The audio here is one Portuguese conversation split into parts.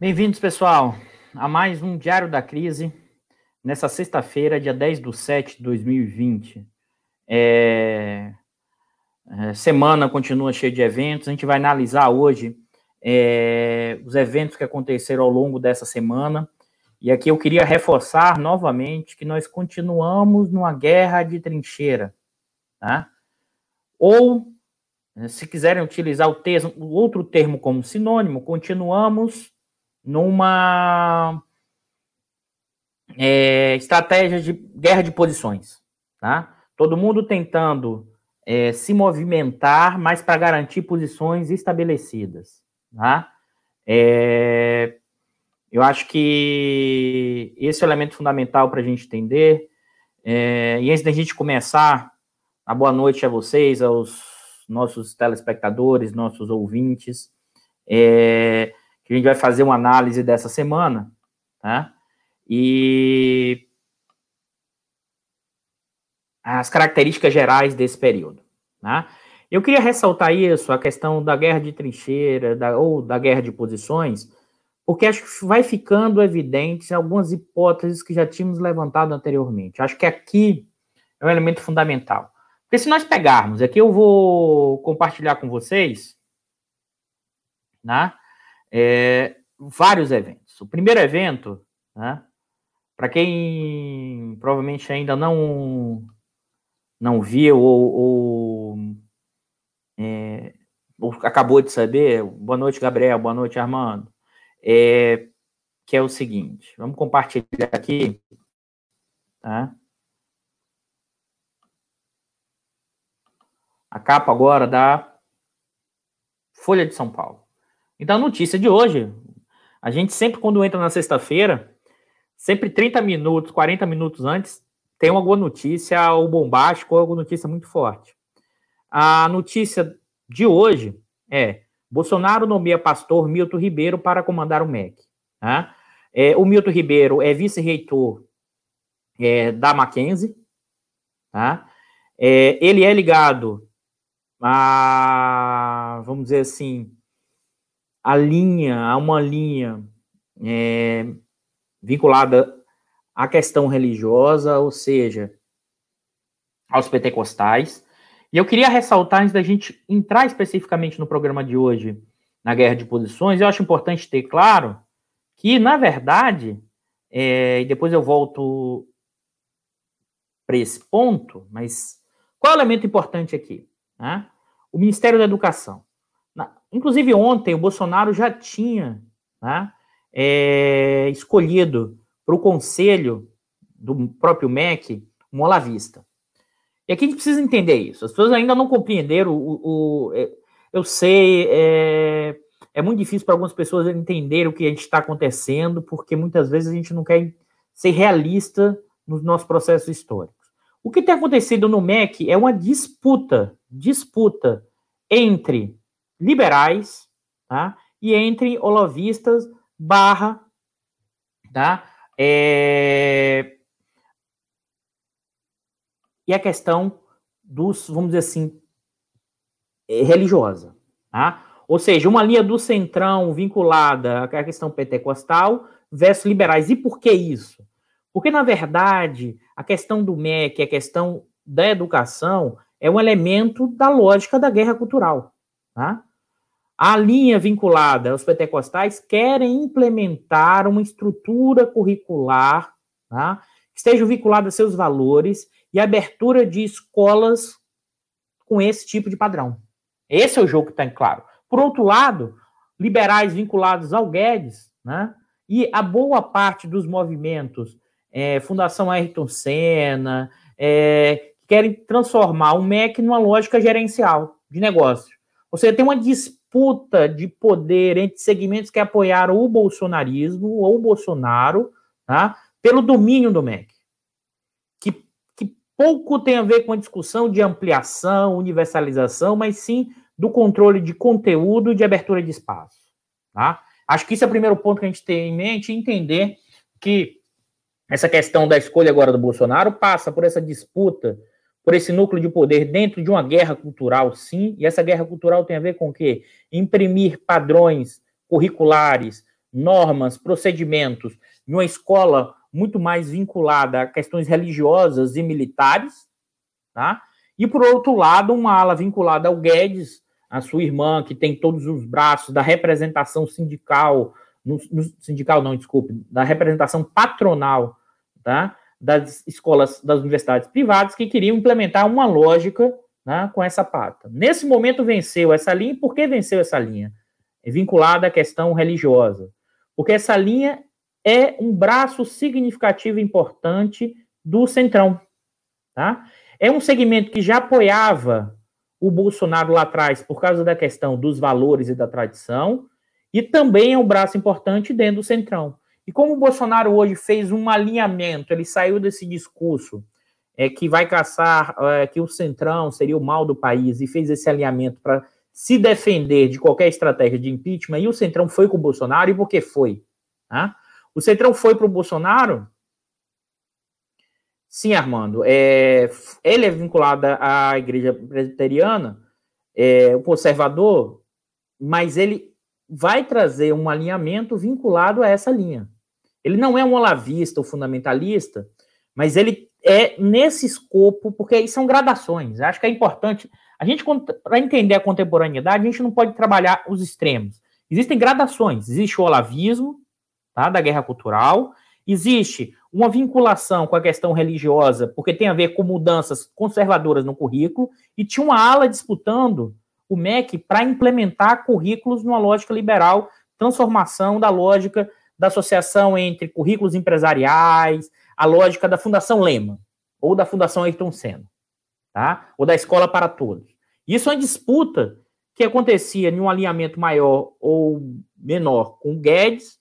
Bem-vindos, pessoal, a mais um Diário da Crise, nessa sexta-feira, dia 10 de 7 de 2020. É... É, semana continua cheia de eventos, a gente vai analisar hoje é, os eventos que aconteceram ao longo dessa semana. E aqui eu queria reforçar novamente que nós continuamos numa guerra de trincheira. Tá? Ou, se quiserem utilizar o, termo, o outro termo como sinônimo, continuamos numa é, estratégia de guerra de posições, tá? Todo mundo tentando é, se movimentar, mas para garantir posições estabelecidas, tá? É, eu acho que esse é o elemento fundamental para a gente entender. É, e antes da gente começar, a boa noite a vocês, aos nossos telespectadores, nossos ouvintes. É, a gente vai fazer uma análise dessa semana, tá? E as características gerais desse período, tá? Eu queria ressaltar isso, a questão da guerra de trincheira, da, ou da guerra de posições, porque acho que vai ficando evidente algumas hipóteses que já tínhamos levantado anteriormente. Acho que aqui é um elemento fundamental. Porque se nós pegarmos, aqui eu vou compartilhar com vocês, né? É, vários eventos. O primeiro evento, né, para quem provavelmente ainda não não viu ou, ou, é, ou, acabou de saber, boa noite, Gabriel, boa noite, Armando, é, que é o seguinte, vamos compartilhar aqui, tá? A capa agora da Folha de São Paulo. Então, a notícia de hoje, a gente sempre, quando entra na sexta-feira, sempre 30 minutos, 40 minutos antes, tem alguma notícia ou bombástico ou alguma notícia muito forte. A notícia de hoje é: Bolsonaro nomeia pastor Milton Ribeiro para comandar o MEC. Tá? É, o Milton Ribeiro é vice-reitor é, da Mackenzie. Tá? É, ele é ligado a, vamos dizer assim, a linha, a uma linha é, vinculada à questão religiosa, ou seja, aos pentecostais. E eu queria ressaltar, antes da gente entrar especificamente no programa de hoje, na guerra de posições, eu acho importante ter claro que, na verdade, é, e depois eu volto para esse ponto, mas qual é o elemento importante aqui? Né? O Ministério da Educação. Inclusive, ontem, o Bolsonaro já tinha né, é, escolhido para o conselho do próprio MEC um olavista. E aqui a gente precisa entender isso. As pessoas ainda não compreenderam o. o, é, eu sei, é, é muito difícil para algumas pessoas entenderem o que a gente está acontecendo, porque muitas vezes a gente não quer ser realista nos nossos processos históricos. O que tem acontecido no MEC é uma disputa, disputa entre liberais, tá? E entre olovistas barra, tá? É... E a questão dos, vamos dizer assim, é, religiosa, tá? Ou seja, uma linha do centrão vinculada à questão pentecostal versus liberais. E por que isso? Porque, na verdade, a questão do MEC, a questão da educação, é um elemento da lógica da guerra cultural. Tá? A linha vinculada aos pentecostais querem implementar uma estrutura curricular tá, que esteja vinculada a seus valores e abertura de escolas com esse tipo de padrão. Esse é o jogo que está em claro. Por outro lado, liberais vinculados ao Guedes, né, e a boa parte dos movimentos, é, Fundação Ayrton Senna, é, querem transformar o MEC numa lógica gerencial de negócio. Ou seja, tem uma disputa disputa de poder entre segmentos que apoiaram o bolsonarismo ou o Bolsonaro, tá? pelo domínio do MEC. Que, que pouco tem a ver com a discussão de ampliação, universalização, mas sim do controle de conteúdo e de abertura de espaço. Tá? Acho que isso é o primeiro ponto que a gente tem em mente, entender que essa questão da escolha agora do Bolsonaro passa por essa disputa por esse núcleo de poder dentro de uma guerra cultural, sim, e essa guerra cultural tem a ver com o quê? Imprimir padrões curriculares normas, procedimentos, em uma escola muito mais vinculada a questões religiosas e militares, tá? E por outro lado, uma ala vinculada ao Guedes, a sua irmã, que tem todos os braços da representação sindical, no, no, sindical não, desculpe, da representação patronal, tá? Das escolas, das universidades privadas que queriam implementar uma lógica né, com essa pata. Nesse momento venceu essa linha, por que venceu essa linha? É vinculada à questão religiosa. Porque essa linha é um braço significativo e importante do Centrão. Tá? É um segmento que já apoiava o Bolsonaro lá atrás por causa da questão dos valores e da tradição, e também é um braço importante dentro do Centrão. E como o Bolsonaro hoje fez um alinhamento, ele saiu desse discurso é, que vai caçar, é, que o Centrão seria o mal do país, e fez esse alinhamento para se defender de qualquer estratégia de impeachment, e o Centrão foi com o Bolsonaro, e por que foi? Né? O Centrão foi para o Bolsonaro? Sim, Armando. É, ele é vinculado à igreja presbiteriana, é, o conservador, mas ele vai trazer um alinhamento vinculado a essa linha. Ele não é um olavista ou fundamentalista, mas ele é nesse escopo, porque são gradações. Acho que é importante. A gente, para entender a contemporaneidade, a gente não pode trabalhar os extremos. Existem gradações. Existe o olavismo, tá, da guerra cultural, existe uma vinculação com a questão religiosa, porque tem a ver com mudanças conservadoras no currículo, e tinha uma ala disputando o MEC para implementar currículos numa lógica liberal, transformação da lógica da associação entre currículos empresariais, a lógica da Fundação Lema, ou da Fundação Ayrton Senna, tá? ou da Escola para Todos. Isso é uma disputa que acontecia em um alinhamento maior ou menor com o Guedes,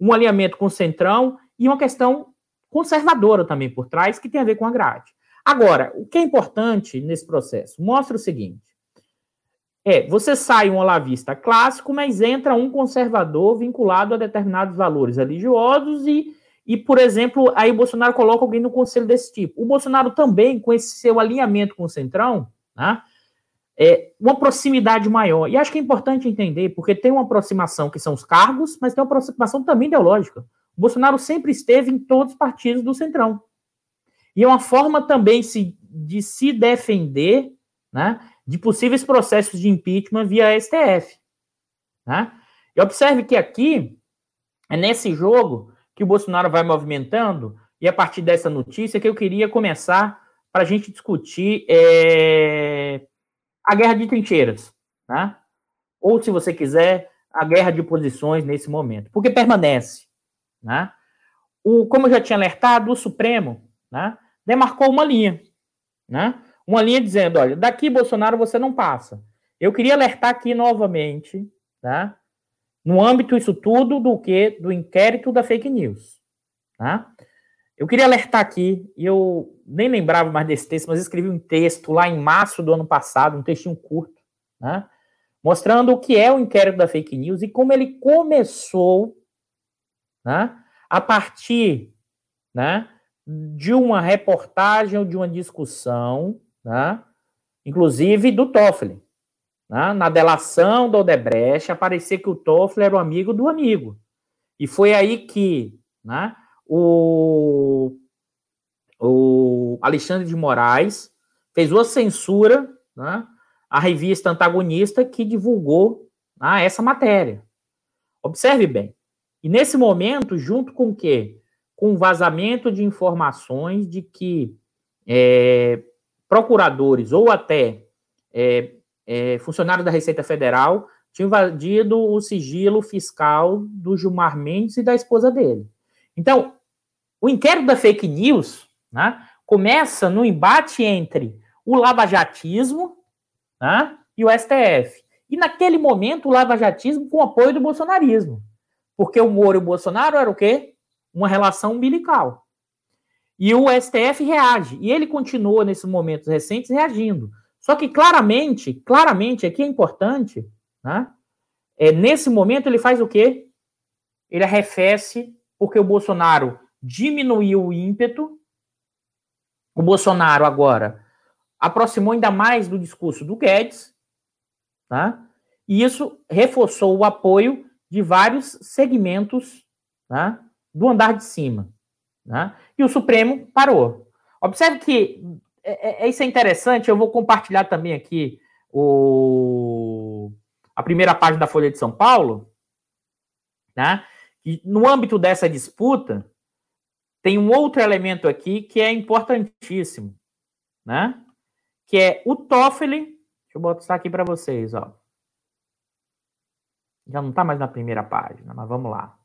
um alinhamento com o Centrão e uma questão conservadora também por trás, que tem a ver com a grade. Agora, o que é importante nesse processo? Mostra o seguinte: é, você sai um olavista clássico, mas entra um conservador vinculado a determinados valores religiosos e, e, por exemplo, aí o Bolsonaro coloca alguém no conselho desse tipo. O Bolsonaro também, com esse seu alinhamento com o Centrão, né, é, uma proximidade maior. E acho que é importante entender, porque tem uma aproximação que são os cargos, mas tem uma aproximação também ideológica. O Bolsonaro sempre esteve em todos os partidos do Centrão. E é uma forma também se, de se defender né, de possíveis processos de impeachment via STF. Né? E observe que aqui, é nesse jogo que o Bolsonaro vai movimentando, e a partir dessa notícia que eu queria começar para a gente discutir é, a guerra de trincheiras, né? ou, se você quiser, a guerra de posições nesse momento, porque permanece. Né? O, como eu já tinha alertado, o Supremo né, demarcou uma linha. Né? Uma linha dizendo: olha, daqui, Bolsonaro, você não passa. Eu queria alertar aqui novamente, tá? no âmbito isso tudo do que do inquérito da fake news. Tá? Eu queria alertar aqui, e eu nem lembrava mais desse texto, mas escrevi um texto lá em março do ano passado, um textinho curto, né, mostrando o que é o inquérito da fake news e como ele começou né, a partir né, de uma reportagem ou de uma discussão, né, inclusive do Toffoli. Né, na delação do Odebrecht, aparecia que o Toffoli era o amigo do amigo. E foi aí que né, o, o Alexandre de Moraes fez uma censura né, à revista antagonista que divulgou né, essa matéria. Observe bem. E nesse momento, junto com o quê? Com o vazamento de informações de que é, procuradores ou até é, é, funcionários da Receita Federal tinham invadido o sigilo fiscal do Gilmar Mendes e da esposa dele. Então, o inquérito da fake news né, começa no embate entre o lavajatismo né, e o STF. E naquele momento, o lavajatismo com apoio do bolsonarismo. Porque o Moro e o Bolsonaro era o quê? Uma relação umbilical. E o STF reage. E ele continua, nesses momentos recentes, reagindo. Só que claramente, claramente, aqui é importante, né? É, nesse momento ele faz o quê? Ele arrefece porque o Bolsonaro diminuiu o ímpeto. O Bolsonaro agora aproximou ainda mais do discurso do Guedes, tá? E isso reforçou o apoio de vários segmentos né, do andar de cima. Né? E o Supremo parou. Observe que é, é, isso é interessante, eu vou compartilhar também aqui o, a primeira página da Folha de São Paulo, né? E no âmbito dessa disputa, tem um outro elemento aqui que é importantíssimo, né? Que é o Toffoli. Deixa eu botar aqui para vocês, ó. Já não está mais na primeira página, mas vamos lá.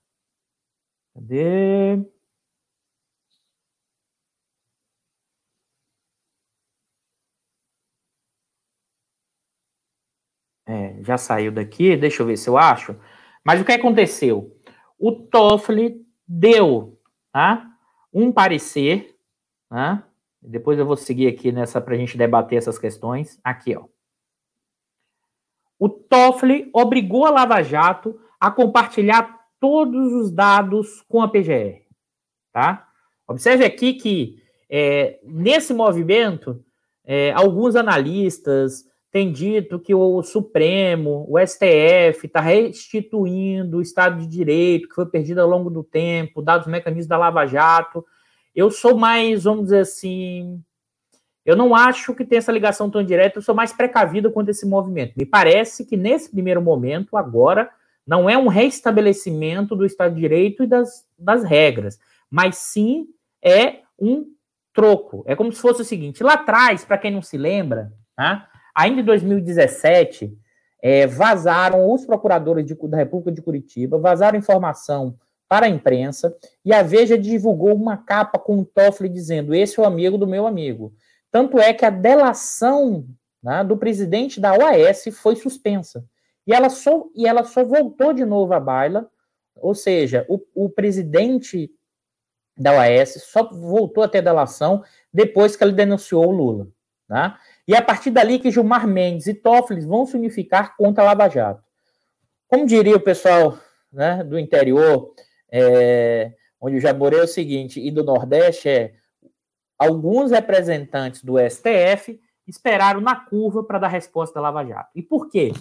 Cadê? É, já saiu daqui, deixa eu ver se eu acho. Mas o que aconteceu? O Toffoli deu tá, um parecer, tá? depois eu vou seguir aqui nessa para a gente debater essas questões. Aqui, ó. O Toffoli obrigou a Lava Jato a compartilhar todos os dados com a PGR, tá? Observe aqui que é, nesse movimento, é, alguns analistas, tem dito que o Supremo, o STF, está restituindo o Estado de Direito, que foi perdido ao longo do tempo, dados os mecanismos da Lava Jato. Eu sou mais, vamos dizer assim, eu não acho que tem essa ligação tão direta, eu sou mais precavido quanto esse movimento. Me parece que nesse primeiro momento, agora, não é um restabelecimento do Estado de Direito e das, das regras, mas sim é um troco. É como se fosse o seguinte: lá atrás, para quem não se lembra, tá? Ainda em 2017, é, vazaram os procuradores de, da República de Curitiba, vazaram informação para a imprensa, e a Veja divulgou uma capa com o Toffoli dizendo: Esse é o amigo do meu amigo. Tanto é que a delação né, do presidente da OAS foi suspensa. E ela só, e ela só voltou de novo à baila, ou seja, o, o presidente da OAS só voltou a ter delação depois que ele denunciou o Lula. Né? E é a partir dali que Gilmar Mendes e Toffoli vão se unificar contra a Lava Jato. Como diria o pessoal né, do interior, é, onde já morei é o seguinte, e do Nordeste, é alguns representantes do STF esperaram na curva para dar resposta da Lava Jato. E por quê?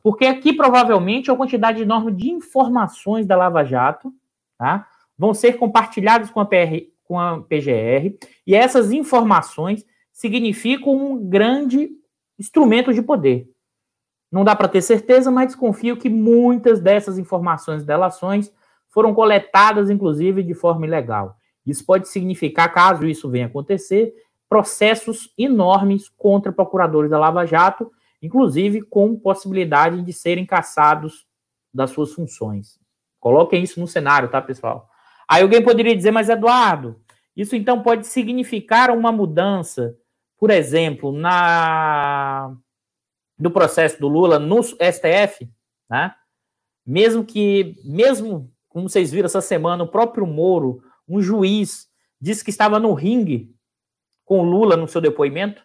Porque aqui provavelmente a quantidade enorme de informações da Lava Jato tá, vão ser compartilhadas com a, PR, com a PGR, e essas informações significa um grande instrumento de poder. Não dá para ter certeza, mas desconfio que muitas dessas informações e delações foram coletadas, inclusive, de forma ilegal. Isso pode significar, caso isso venha acontecer, processos enormes contra procuradores da Lava Jato, inclusive com possibilidade de serem caçados das suas funções. Coloquem isso no cenário, tá, pessoal? Aí alguém poderia dizer, mas Eduardo, isso então pode significar uma mudança por exemplo, na do processo do Lula no STF, né? Mesmo que, mesmo como vocês viram essa semana, o próprio Moro, um juiz, disse que estava no ringue com Lula no seu depoimento.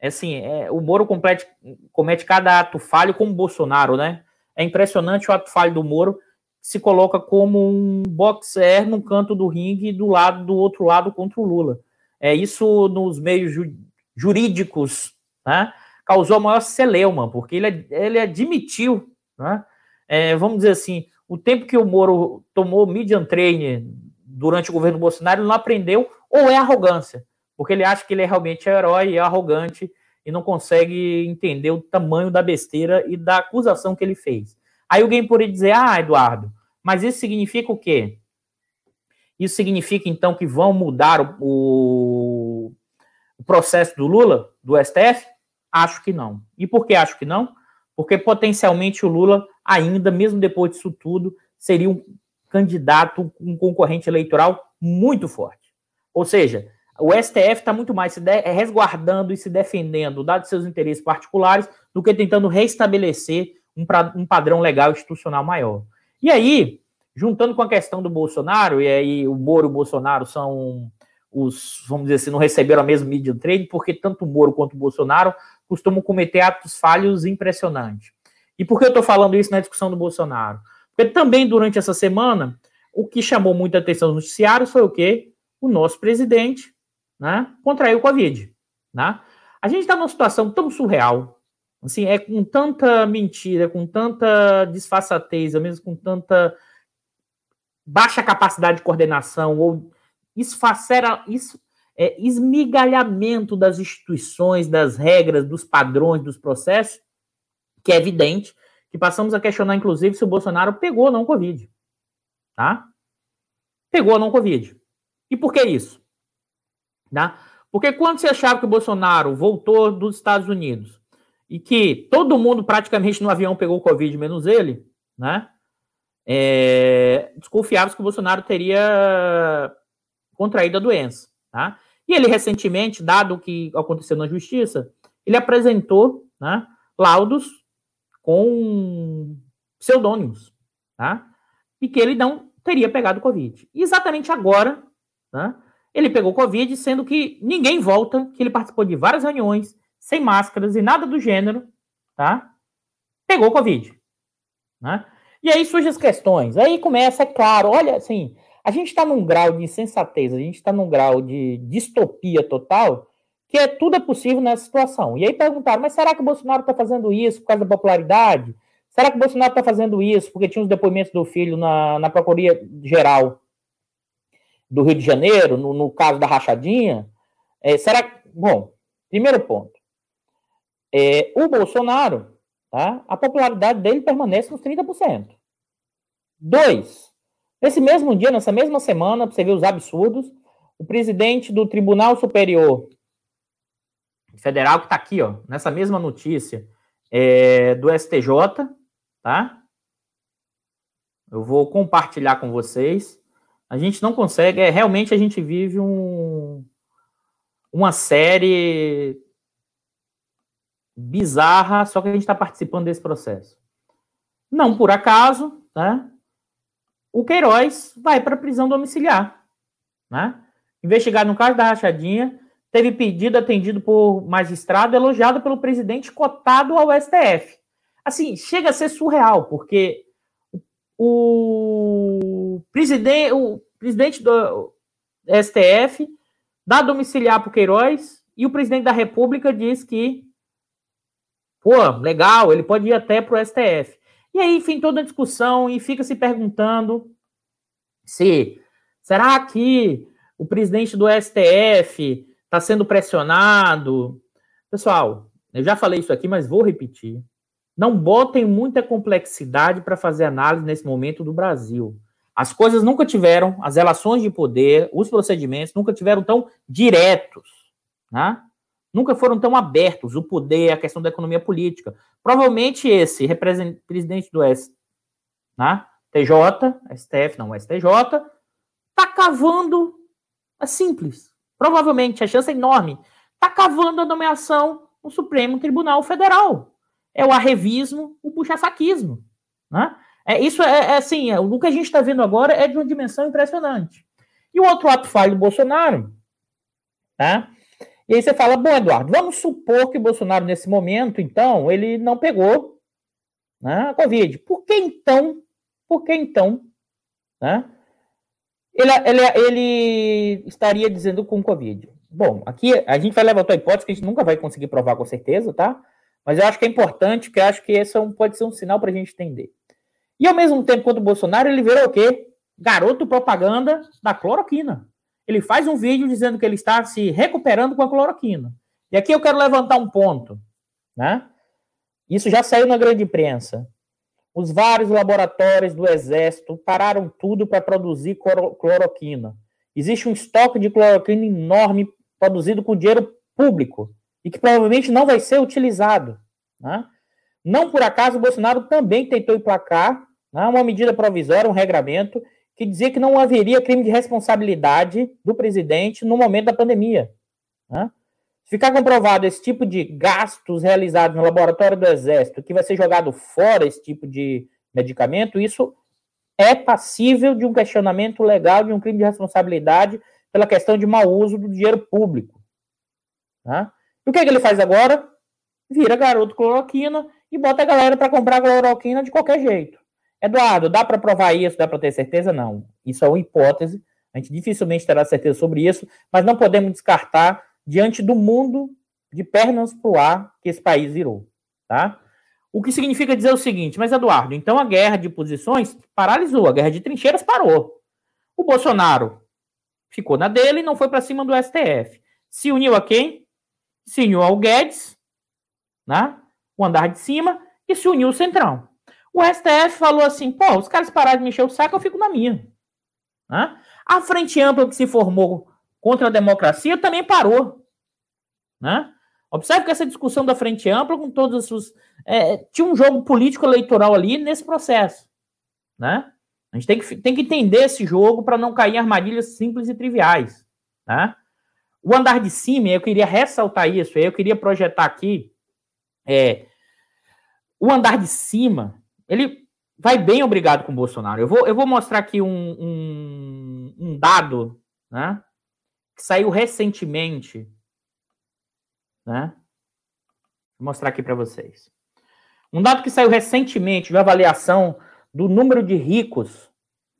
É assim, é, o Moro comete, comete cada ato falho como Bolsonaro, né? É impressionante o ato falho do Moro, se coloca como um boxer no canto do ringue do lado do outro lado contra o Lula. É isso nos meios jurídicos, né, causou maior celeuma, porque ele, ele admitiu, né, é, vamos dizer assim, o tempo que o Moro tomou median training durante o governo Bolsonaro, ele não aprendeu, ou é arrogância, porque ele acha que ele é realmente herói, é arrogante e não consegue entender o tamanho da besteira e da acusação que ele fez. Aí alguém poderia dizer, ah, Eduardo, mas isso significa o quê? Isso significa, então, que vão mudar o, o processo do Lula, do STF? Acho que não. E por que acho que não? Porque potencialmente o Lula, ainda, mesmo depois disso tudo, seria um candidato, um concorrente eleitoral muito forte. Ou seja, o STF está muito mais se resguardando e se defendendo, dados seus interesses particulares, do que tentando restabelecer um, pra, um padrão legal institucional maior. E aí, juntando com a questão do Bolsonaro, e aí o Moro e o Bolsonaro são os, vamos dizer assim, não receberam a mesma media trade, porque tanto o Moro quanto o Bolsonaro costumam cometer atos falhos impressionantes. E por que eu estou falando isso na discussão do Bolsonaro? Porque também durante essa semana, o que chamou muita atenção nos noticiários foi o quê? O nosso presidente né, contraiu Covid. Né? A gente está numa situação tão surreal, Assim, é com tanta mentira, com tanta disfarçatez, mesmo com tanta baixa capacidade de coordenação ou esfacera, isso, é, esmigalhamento das instituições, das regras, dos padrões, dos processos, que é evidente que passamos a questionar, inclusive, se o Bolsonaro pegou ou não Covid. Tá? Pegou ou não Covid. E por que isso? Tá? Porque quando você achava que o Bolsonaro voltou dos Estados Unidos e que todo mundo praticamente no avião pegou Covid, menos ele, né? É, desconfiava que o Bolsonaro teria contraído a doença, tá? E ele recentemente, dado o que aconteceu na justiça, ele apresentou né, laudos com pseudônimos, tá? E que ele não teria pegado Covid. E exatamente agora, né, ele pegou Covid, sendo que ninguém volta, que ele participou de várias reuniões, sem máscaras e nada do gênero, tá? Pegou Covid, né? E aí surgem as questões. Aí começa, é claro, olha, assim, a gente está num grau de insensatez, a gente está num grau de distopia total, que é tudo é possível nessa situação. E aí perguntaram, mas será que o Bolsonaro está fazendo isso por causa da popularidade? Será que o Bolsonaro está fazendo isso porque tinha os depoimentos do filho na, na Procuradoria Geral do Rio de Janeiro, no, no caso da rachadinha? É, será que. Bom, primeiro ponto. É, o Bolsonaro, tá, a popularidade dele permanece nos 30%. Dois, Nesse mesmo dia, nessa mesma semana, para você ver os absurdos, o presidente do Tribunal Superior Federal, que está aqui, ó, nessa mesma notícia, é, do STJ, tá? Eu vou compartilhar com vocês. A gente não consegue, é, realmente a gente vive um, uma série bizarra, só que a gente está participando desse processo. Não por acaso, tá? O Queiroz vai para a prisão domiciliar. Né? Investigado no caso da rachadinha, teve pedido atendido por magistrado elogiado pelo presidente cotado ao STF. Assim, chega a ser surreal, porque o presidente, o presidente do STF dá domiciliar para o Queiroz e o presidente da República diz que, pô, legal, ele pode ir até para o STF. E aí, enfim, toda a discussão e fica se perguntando se será que o presidente do STF está sendo pressionado? Pessoal, eu já falei isso aqui, mas vou repetir. Não botem muita complexidade para fazer análise nesse momento do Brasil. As coisas nunca tiveram, as relações de poder, os procedimentos nunca tiveram tão diretos, né? Nunca foram tão abertos. O poder, a questão da economia política. Provavelmente esse presidente do S, né? TJ, STF, não, STJ, tá cavando, é simples. Provavelmente, a chance é enorme, tá cavando a nomeação no Supremo Tribunal Federal. É o arrevismo, o puxa-saquismo. Né? É, isso é, é assim, é, o que a gente está vendo agora é de uma dimensão impressionante. E o outro ato falho do Bolsonaro, tá? E aí você fala, bom, Eduardo, vamos supor que o Bolsonaro, nesse momento, então, ele não pegou né, a Covid. Por que então, por que então, né, ele, ele, ele estaria dizendo com Covid? Bom, aqui a gente vai levantar a hipótese que a gente nunca vai conseguir provar com certeza, tá? Mas eu acho que é importante, que eu acho que esse é um, pode ser um sinal para a gente entender. E ao mesmo tempo, quando o Bolsonaro, ele virou o quê? Garoto propaganda da cloroquina ele faz um vídeo dizendo que ele está se recuperando com a cloroquina. E aqui eu quero levantar um ponto, né? Isso já saiu na grande imprensa. Os vários laboratórios do Exército pararam tudo para produzir cloroquina. Existe um estoque de cloroquina enorme produzido com dinheiro público e que provavelmente não vai ser utilizado. Né? Não por acaso o Bolsonaro também tentou emplacar né, uma medida provisória, um regramento, que dizia que não haveria crime de responsabilidade do presidente no momento da pandemia. Né? Se ficar comprovado esse tipo de gastos realizados no laboratório do Exército, que vai ser jogado fora esse tipo de medicamento, isso é passível de um questionamento legal de um crime de responsabilidade pela questão de mau uso do dinheiro público. Né? E o que, é que ele faz agora? Vira garoto cloroquina e bota a galera para comprar cloroquina de qualquer jeito. Eduardo, dá para provar isso? Dá para ter certeza? Não. Isso é uma hipótese. A gente dificilmente terá certeza sobre isso, mas não podemos descartar diante do mundo de pernas para o ar que esse país virou. tá? O que significa dizer o seguinte, mas Eduardo, então a guerra de posições paralisou, a guerra de trincheiras parou. O Bolsonaro ficou na dele e não foi para cima do STF. Se uniu a quem? Se uniu ao Guedes, né? o andar de cima, e se uniu o Centrão. O STF falou assim: pô, os caras pararam de mexer o saco, eu fico na minha. Né? A frente ampla que se formou contra a democracia também parou. Né? Observe que essa discussão da frente ampla, com todos os. É, tinha um jogo político eleitoral ali nesse processo. Né? A gente tem que, tem que entender esse jogo para não cair em armadilhas simples e triviais. Né? O andar de cima, eu queria ressaltar isso, eu queria projetar aqui. É, o andar de cima, ele vai bem obrigado com o Bolsonaro. Eu vou, eu vou mostrar aqui um, um, um dado né, que saiu recentemente. Né? Vou mostrar aqui para vocês. Um dado que saiu recentemente de avaliação do número de ricos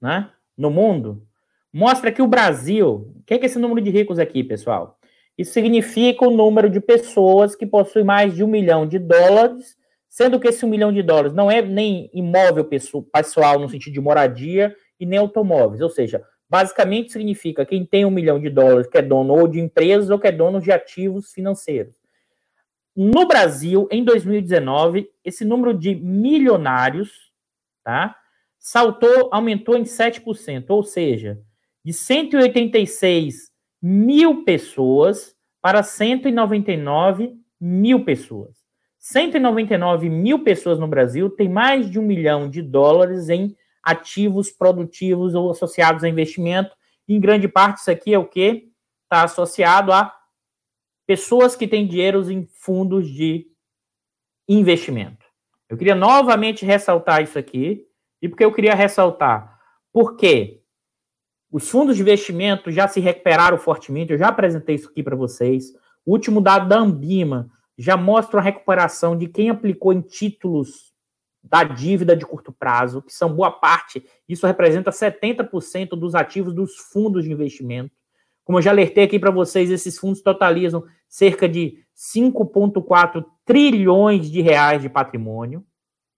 né, no mundo mostra que o Brasil. O que é, esse número de ricos aqui, pessoal? Isso significa o número de pessoas que possuem mais de um milhão de dólares, sendo que esse um milhão de dólares não é nem imóvel pessoal no sentido de moradia e nem automóveis. Ou seja, basicamente significa quem tem um milhão de dólares que é dono ou de empresas ou que é dono de ativos financeiros. No Brasil, em 2019, esse número de milionários, tá? Saltou, aumentou em 7%, ou seja, de 186 mil pessoas para 199 mil pessoas. 199 mil pessoas no Brasil têm mais de um milhão de dólares em ativos produtivos ou associados a investimento. Em grande parte, isso aqui é o que está associado a pessoas que têm dinheiros em fundos de investimento. Eu queria novamente ressaltar isso aqui, e porque eu queria ressaltar? Porque os fundos de investimento já se recuperaram fortemente, eu já apresentei isso aqui para vocês. O último dado da Ambima já mostra a recuperação de quem aplicou em títulos da dívida de curto prazo, que são boa parte, isso representa 70% dos ativos dos fundos de investimento. Como eu já alertei aqui para vocês, esses fundos totalizam cerca de 5,4 trilhões de reais de patrimônio,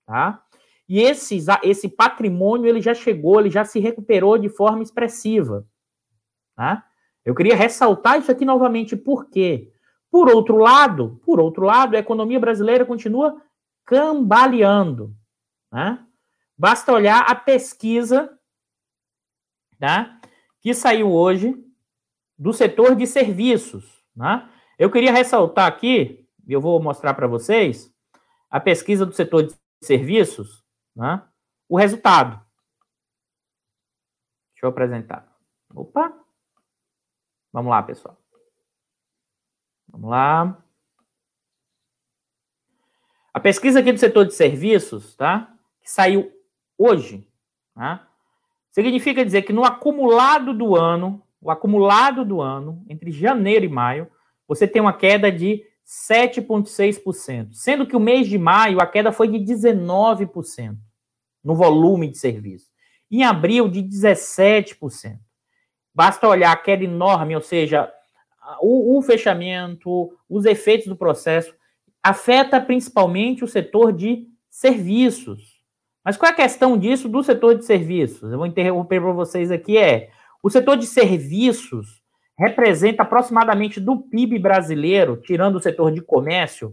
tá? E esses, esse patrimônio ele já chegou, ele já se recuperou de forma expressiva, tá? Eu queria ressaltar isso aqui novamente, por quê? Por outro lado, por outro lado, a economia brasileira continua cambaleando, né? Basta olhar a pesquisa, tá? Que saiu hoje do setor de serviços. Né? Eu queria ressaltar aqui, eu vou mostrar para vocês, a pesquisa do setor de serviços, né? o resultado. Deixa eu apresentar. Opa! Vamos lá, pessoal. Vamos lá. A pesquisa aqui do setor de serviços, tá? Que saiu hoje, tá? Significa dizer que no acumulado do ano, o acumulado do ano, entre janeiro e maio, você tem uma queda de 7,6%, sendo que o mês de maio a queda foi de 19% no volume de serviço. Em abril, de 17%. Basta olhar a queda enorme, ou seja, o, o fechamento, os efeitos do processo, afeta principalmente o setor de serviços. Mas qual é a questão disso do setor de serviços? Eu vou interromper para vocês aqui, é o setor de serviços representa aproximadamente do PIB brasileiro, tirando o setor de comércio,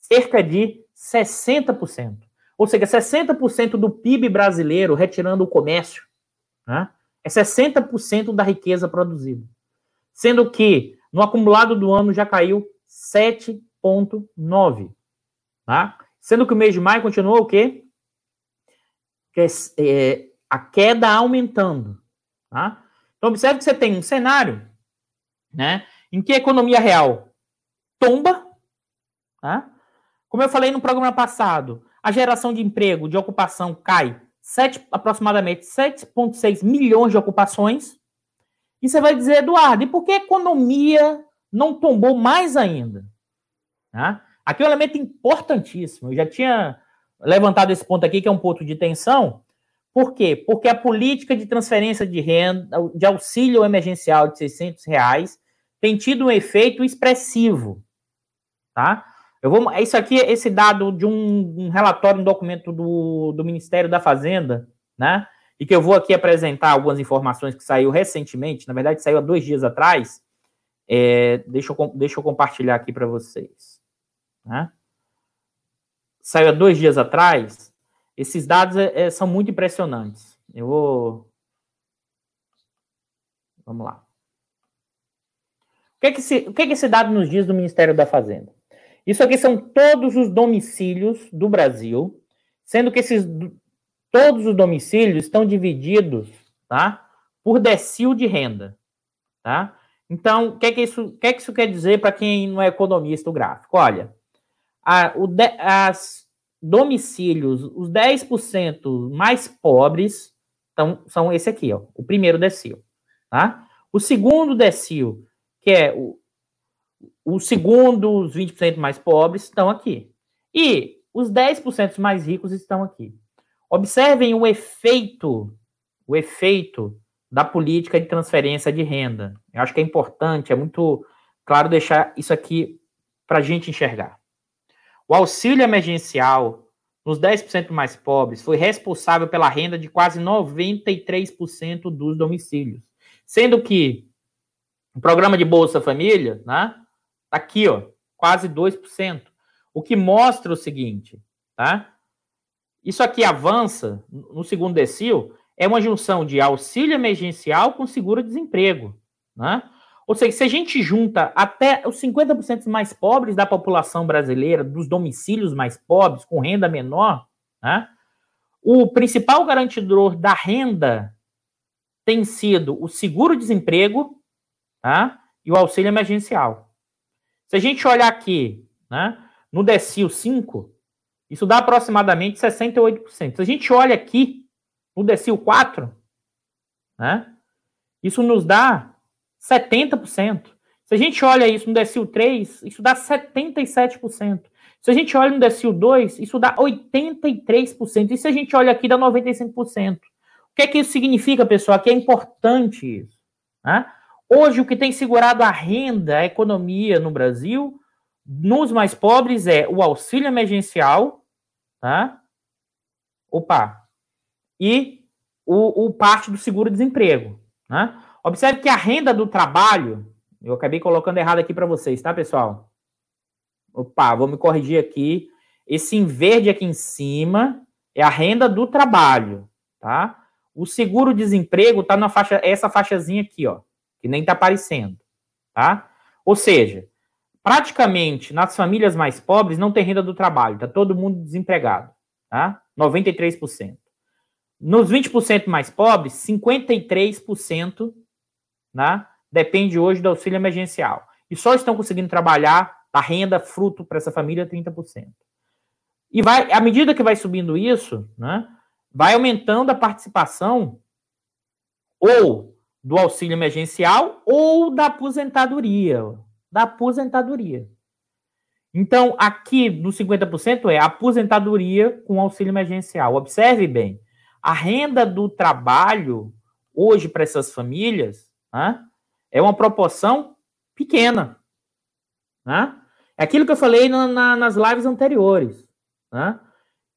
cerca de 60%. Ou seja, 60% do PIB brasileiro, retirando o comércio, né, é 60% da riqueza produzida. Sendo que no acumulado do ano já caiu 7,9%. Tá? Sendo que o mês de maio continuou o quê? É, é, a queda aumentando. Tá? Então, observe que você tem um cenário né, em que a economia real tomba. Tá? Como eu falei no programa passado, a geração de emprego, de ocupação cai 7, aproximadamente 7,6 milhões de ocupações. E você vai dizer, Eduardo, e por que a economia não tombou mais ainda? Tá? Aqui é um elemento importantíssimo. Eu já tinha levantado esse ponto aqui, que é um ponto de tensão, por quê? Porque a política de transferência de renda, de auxílio emergencial de 600 reais, tem tido um efeito expressivo, tá? Eu vou, isso aqui, esse dado de um, um relatório, um documento do, do Ministério da Fazenda, né? E que eu vou aqui apresentar algumas informações que saiu recentemente, na verdade saiu há dois dias atrás. É, deixa, eu, deixa eu compartilhar aqui para vocês. Né? Saiu há dois dias atrás. Esses dados é, é, são muito impressionantes. Eu vou. Vamos lá. O que, é que esse, o que, é que esse dado nos diz do Ministério da Fazenda? Isso aqui são todos os domicílios do Brasil, sendo que esses todos os domicílios estão divididos, tá? Por decil de renda, tá? Então, o que, é que, isso, que, é que isso quer dizer para quem não é economista o gráfico? Olha, a, o de, as domicílios, os 10% mais pobres então, são esse aqui, ó, o primeiro decil, tá? O segundo decil, que é o, o segundo, os 20% mais pobres, estão aqui. E os 10% mais ricos estão aqui. Observem o efeito, o efeito da política de transferência de renda. Eu acho que é importante, é muito claro deixar isso aqui para a gente enxergar. O auxílio emergencial nos 10% mais pobres foi responsável pela renda de quase 93% dos domicílios. Sendo que o programa de Bolsa Família, né, Tá aqui, ó, quase 2%. O que mostra o seguinte, tá? Isso aqui avança no segundo decil, é uma junção de auxílio emergencial com seguro-desemprego, né? Ou seja, se a gente junta até os 50% mais pobres da população brasileira, dos domicílios mais pobres, com renda menor, né? O principal garantidor da renda tem sido o seguro-desemprego tá? e o auxílio emergencial. Se a gente olhar aqui, né, no decil 5, isso dá aproximadamente 68%. Se a gente olha aqui no decil 4, né, isso nos dá 70%. Se a gente olha isso no decil 3, isso dá 77%. Se a gente olha no decil 2, isso dá 83%. E se a gente olha aqui, dá 95%. O que é que isso significa, pessoal? Que é importante isso. Né? Hoje, o que tem segurado a renda, a economia no Brasil, nos mais pobres, é o auxílio emergencial, tá? Opa! E o, o parte do seguro-desemprego, né? Observe que a renda do trabalho, eu acabei colocando errado aqui para vocês, tá, pessoal? Opa, vou me corrigir aqui. Esse em verde aqui em cima é a renda do trabalho, tá? O seguro-desemprego tá na faixa, essa faixazinha aqui, ó que nem está aparecendo, tá? Ou seja, praticamente nas famílias mais pobres não tem renda do trabalho, tá todo mundo desempregado, tá? 93%. Nos 20% mais pobres, 53%, né, depende hoje do auxílio emergencial. E só estão conseguindo trabalhar a renda fruto para essa família 30%. E vai, à medida que vai subindo isso, né, vai aumentando a participação ou do auxílio emergencial ou da aposentadoria. Da aposentadoria. Então, aqui no 50% é aposentadoria com auxílio emergencial. Observe bem, a renda do trabalho hoje para essas famílias né, é uma proporção pequena. Né? É aquilo que eu falei na, na, nas lives anteriores. Né?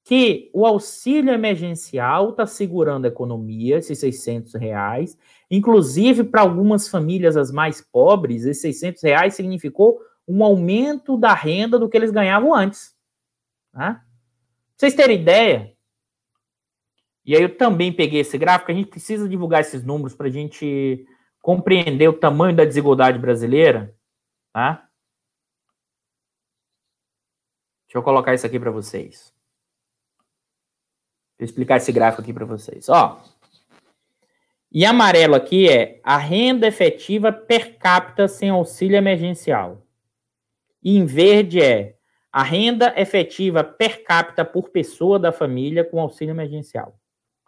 Que o auxílio emergencial está segurando a economia, esses 600 reais, inclusive para algumas famílias as mais pobres, esses 600 reais significou um aumento da renda do que eles ganhavam antes. Né? Pra vocês terem ideia, e aí eu também peguei esse gráfico, a gente precisa divulgar esses números para a gente compreender o tamanho da desigualdade brasileira, tá? Deixa eu colocar isso aqui para vocês. Vou explicar esse gráfico aqui para vocês. Ó, e amarelo aqui é a renda efetiva per capita sem auxílio emergencial. E em verde é a renda efetiva per capita por pessoa da família com auxílio emergencial.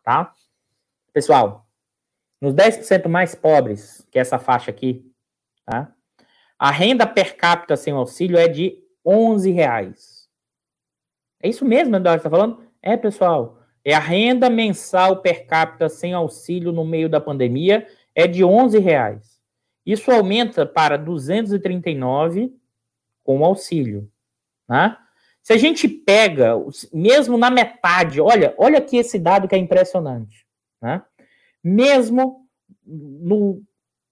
Tá? Pessoal, nos 10% mais pobres, que é essa faixa aqui, tá? A renda per capita sem auxílio é de 11 reais. É isso mesmo, Eduardo, está falando? É, pessoal. É a renda mensal per capita sem auxílio no meio da pandemia é de 11 reais. Isso aumenta para 239 com auxílio, Né? Se a gente pega, mesmo na metade, olha, olha aqui esse dado que é impressionante. Né? Mesmo no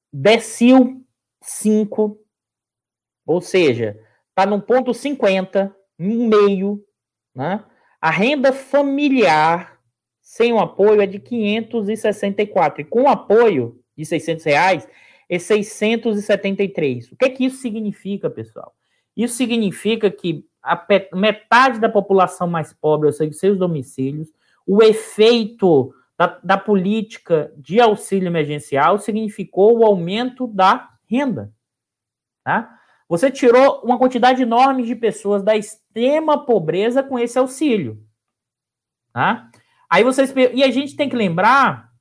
decil 5, ou seja, está no ponto 50, um meio, né? A renda familiar sem o apoio é de 564 e com apoio de 600 reais é 673. O que é que isso significa, pessoal? Isso significa que a metade da população mais pobre, ou seja, seus domicílios, o efeito da, da política de auxílio emergencial significou o aumento da renda. Tá? Você tirou uma quantidade enorme de pessoas da extrema pobreza com esse auxílio. Tá? Aí vocês. E a gente tem que lembrar.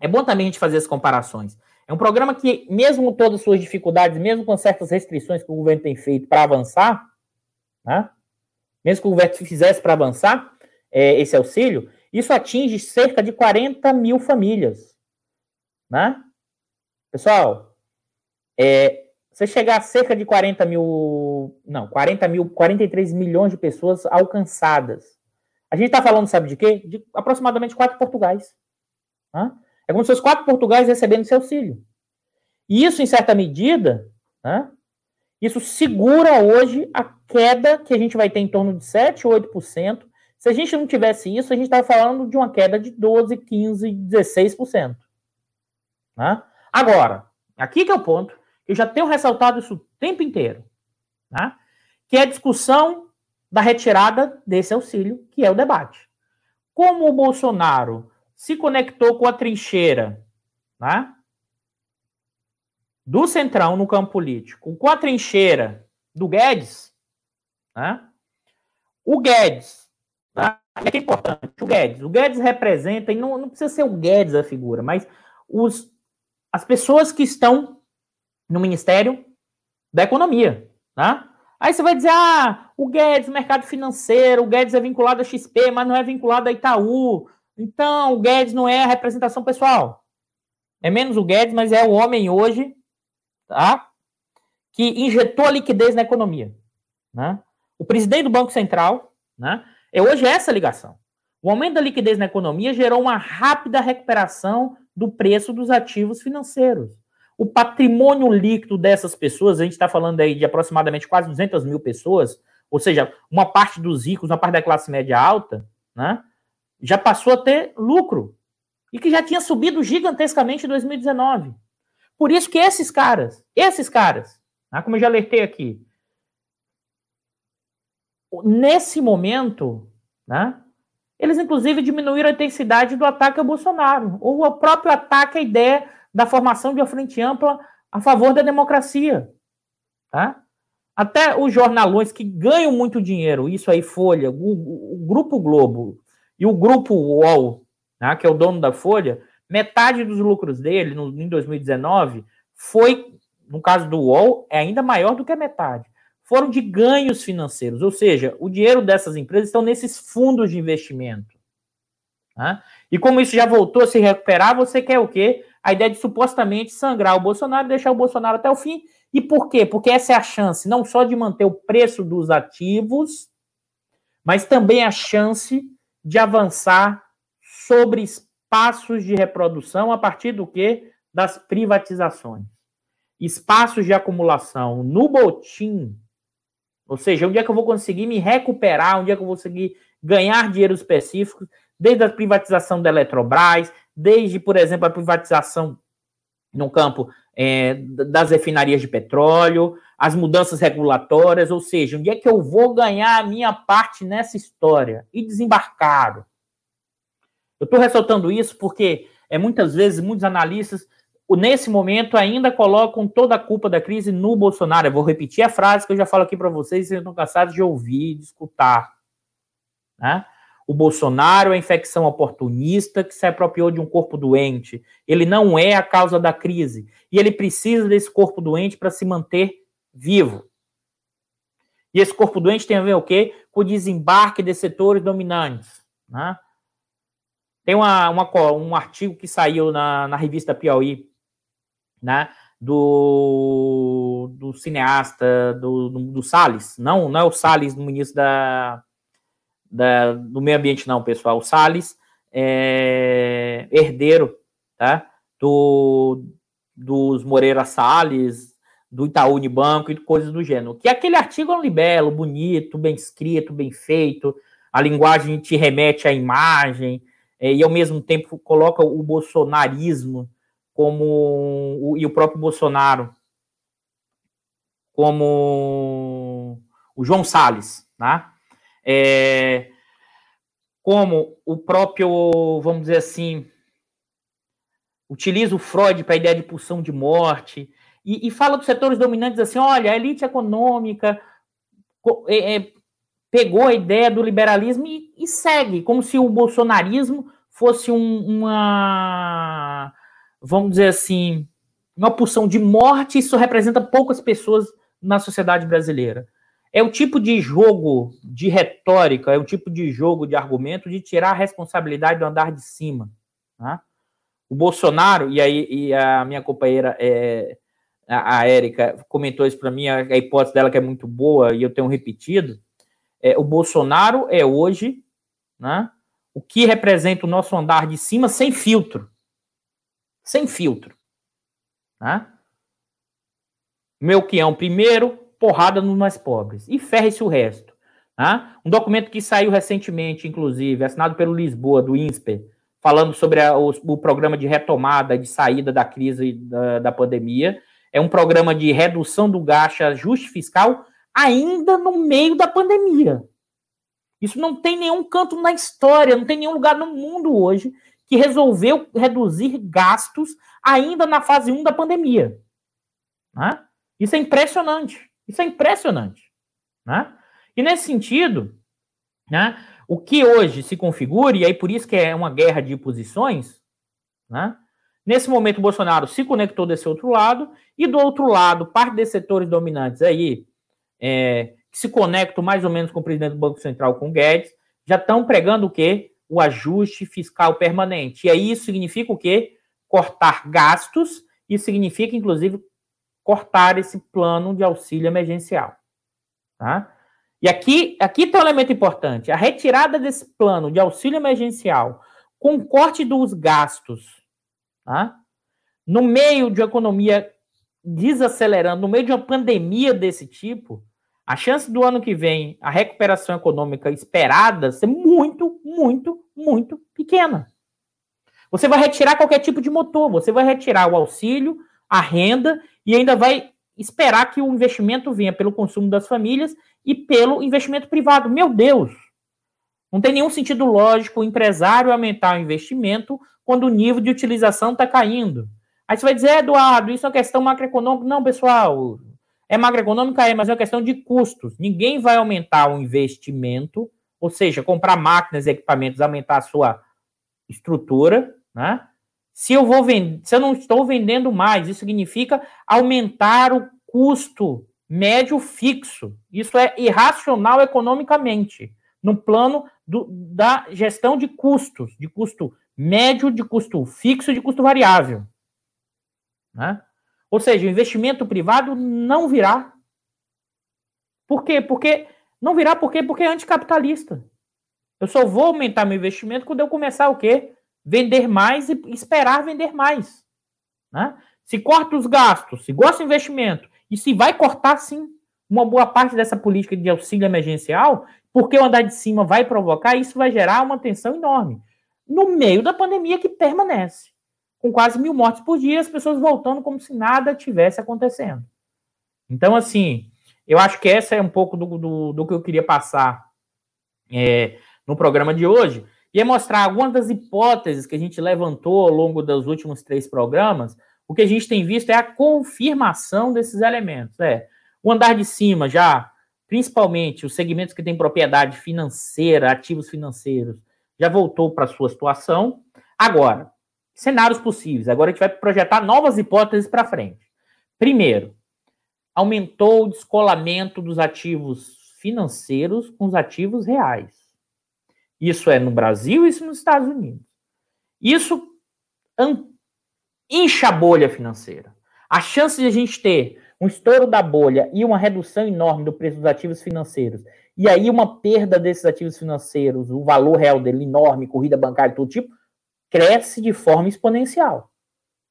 É bom também a gente fazer as comparações. É um programa que, mesmo com todas as suas dificuldades, mesmo com certas restrições que o governo tem feito para avançar, né? mesmo que o governo fizesse para avançar é, esse auxílio, isso atinge cerca de 40 mil famílias. Né? Pessoal, é, você chegar a cerca de 40 mil, não, 40 mil, 43 milhões de pessoas alcançadas. A gente está falando, sabe de quê? De aproximadamente quatro Portugais. É como se fosse quatro Portugais recebendo esse auxílio. E isso, em certa medida, né, isso segura hoje a queda que a gente vai ter em torno de 7 ou 8%. Se a gente não tivesse isso, a gente estava falando de uma queda de 12, 15, 16%. Né? Agora, aqui que é o ponto, eu já tenho ressaltado isso o tempo inteiro, né? que é a discussão da retirada desse auxílio, que é o debate. Como o Bolsonaro se conectou com a trincheira né, do Centrão no campo político, com a trincheira do Guedes, né, o Guedes, tá, é que é importante, o Guedes, o Guedes representa, e não, não precisa ser o Guedes a figura, mas os, as pessoas que estão no Ministério da Economia, tá? Aí você vai dizer, ah, o Guedes, mercado financeiro, o Guedes é vinculado a XP, mas não é vinculado a Itaú, então, o Guedes não é a representação pessoal. É menos o Guedes, mas é o homem hoje, tá? Que injetou a liquidez na economia. Né? O presidente do Banco Central, né? É hoje essa ligação. O aumento da liquidez na economia gerou uma rápida recuperação do preço dos ativos financeiros. O patrimônio líquido dessas pessoas, a gente está falando aí de aproximadamente quase 200 mil pessoas, ou seja, uma parte dos ricos, uma parte da classe média alta, né? já passou a ter lucro e que já tinha subido gigantescamente em 2019. Por isso que esses caras, esses caras, né, como eu já alertei aqui, nesse momento, né, eles inclusive diminuíram a intensidade do ataque ao Bolsonaro, ou o próprio ataque à ideia da formação de uma frente ampla a favor da democracia. Tá? Até os jornalões que ganham muito dinheiro, isso aí, Folha, o, o Grupo Globo, e o grupo UOL, né, que é o dono da Folha, metade dos lucros dele no, em 2019 foi, no caso do UOL, é ainda maior do que a metade. Foram de ganhos financeiros, ou seja, o dinheiro dessas empresas estão nesses fundos de investimento. Né? E como isso já voltou a se recuperar, você quer o quê? A ideia de supostamente sangrar o Bolsonaro, deixar o Bolsonaro até o fim. E por quê? Porque essa é a chance não só de manter o preço dos ativos, mas também a chance de avançar sobre espaços de reprodução a partir do que? Das privatizações. Espaços de acumulação no botim, ou seja, onde é que eu vou conseguir me recuperar, onde é que eu vou conseguir ganhar dinheiro específico, desde a privatização da Eletrobras, desde, por exemplo, a privatização no campo é, das refinarias de petróleo, as mudanças regulatórias, ou seja, onde é que eu vou ganhar a minha parte nessa história? E desembarcado. Eu estou ressaltando isso porque é muitas vezes muitos analistas nesse momento ainda colocam toda a culpa da crise no Bolsonaro. Eu vou repetir a frase que eu já falo aqui para vocês, vocês estão cansados de ouvir, de escutar. Né? O Bolsonaro é infecção oportunista que se apropriou de um corpo doente. Ele não é a causa da crise. E ele precisa desse corpo doente para se manter vivo. E esse corpo doente tem a ver o quê? Com o desembarque de setores dominantes. Né? Tem uma, uma, um artigo que saiu na, na revista Piauí, né? do, do cineasta, do, do, do Salles. Não, não é o Salles, ministro da, da, do meio ambiente, não, pessoal. Salles é herdeiro, tá? Do, dos Moreira Salles, do Itaú Unibanco e coisas do gênero. Que aquele artigo é um libelo, bonito, bem escrito, bem feito, a linguagem te remete à imagem, é, e ao mesmo tempo coloca o bolsonarismo como o, e o próprio Bolsonaro como o João Salles, né? É, como o próprio, vamos dizer assim, utiliza o Freud para a ideia de pulsão de morte e, e, fala dos setores dominantes assim, olha, a elite econômica é, é, pegou a ideia do liberalismo e, e, segue, como se o bolsonarismo fosse um, uma, vamos dizer assim, uma pulsão de morte, isso representa poucas pessoas na sociedade brasileira. É o tipo de jogo de retórica, é o tipo de jogo de argumento de tirar a responsabilidade do andar de cima. Né? O Bolsonaro, e aí e a minha companheira, é, a Érica, comentou isso para mim, a, a, hipótese dela que é muito boa, e eu tenho repetido, é, o Bolsonaro é hoje né, o que representa o nosso andar de cima sem filtro sem filtro. Né? Melquião primeiro, porrada nos mais pobres. E ferre-se o resto. Né? Um documento que saiu recentemente, inclusive, assinado pelo Lisboa, do INSPER, falando sobre a, o, o, programa de retomada, de saída da crise da, da pandemia. É um programa de redução do gasto, ajuste fiscal, ainda no meio da pandemia. Isso não tem nenhum canto na história, não tem nenhum lugar no mundo hoje que resolveu reduzir gastos ainda na fase 1 da pandemia. Né? Isso é impressionante. Isso é impressionante. Né? E nesse sentido, né, o que hoje se configura, e aí por isso que é uma guerra de posições, né, nesse momento o Bolsonaro se conectou desse outro lado, e do outro lado, parte desses setores dominantes aí, é, que se conectam mais ou menos com o presidente do Banco Central, com o Guedes, já estão pregando o quê? o ajuste fiscal permanente. E aí isso significa o quê? Cortar gastos, isso significa, inclusive, cortar esse plano de auxílio emergencial. Tá? E aqui, aqui tem um elemento importante: a retirada desse plano de auxílio emergencial com corte dos gastos, tá? no meio de uma economia desacelerando, no meio de uma pandemia desse tipo, a chance do ano que vem, a recuperação econômica esperada, ser muito, muito, muito pequena. Você vai retirar qualquer tipo de motor, você vai retirar o auxílio, a renda e ainda vai esperar que o investimento venha pelo consumo das famílias e pelo investimento privado. Meu Deus! Não tem nenhum sentido lógico o empresário aumentar o investimento quando o nível de utilização está caindo. Aí você vai dizer, Eduardo, isso é uma questão macroeconômica. Não, pessoal, é macroeconômica? É, mas é uma questão de custos. Ninguém vai aumentar o investimento, ou seja, comprar máquinas e equipamentos, aumentar a sua estrutura, né? Se eu vou vender, se eu não estou vendendo mais, isso significa aumentar o custo médio fixo. Isso é irracional economicamente, no plano do, da gestão de custos, de custo médio, de custo fixo e de custo variável. Né? Ou seja, o investimento privado não virá. Por quê? Porque não virá por quê? Porque é anticapitalista. Eu só vou aumentar meu investimento quando eu começar o quê? Vender mais e esperar vender mais. Né? Se corta os gastos, se gosta do investimento, e se vai cortar, sim, uma boa parte dessa política de auxílio emergencial, porque o andar de cima vai provocar, isso vai gerar uma tensão enorme. No meio da pandemia que permanece com quase mil mortes por dia, as pessoas voltando como se nada tivesse acontecendo. Então, assim, eu acho que essa é um pouco do, do, do que eu queria passar é, no programa de hoje, e é mostrar algumas das hipóteses que a gente levantou ao longo dos últimos três programas. O que a gente tem visto é a confirmação desses elementos. É, o andar de cima já, principalmente os segmentos que têm propriedade financeira, ativos financeiros, já voltou para sua situação. Agora, cenários possíveis. Agora a gente vai projetar novas hipóteses para frente. Primeiro, aumentou o descolamento dos ativos financeiros com os ativos reais. Isso é no Brasil, isso nos Estados Unidos. Isso incha a bolha financeira. A chance de a gente ter um estouro da bolha e uma redução enorme do preço dos ativos financeiros, e aí uma perda desses ativos financeiros, o valor real dele enorme, corrida bancária, todo tipo, cresce de forma exponencial.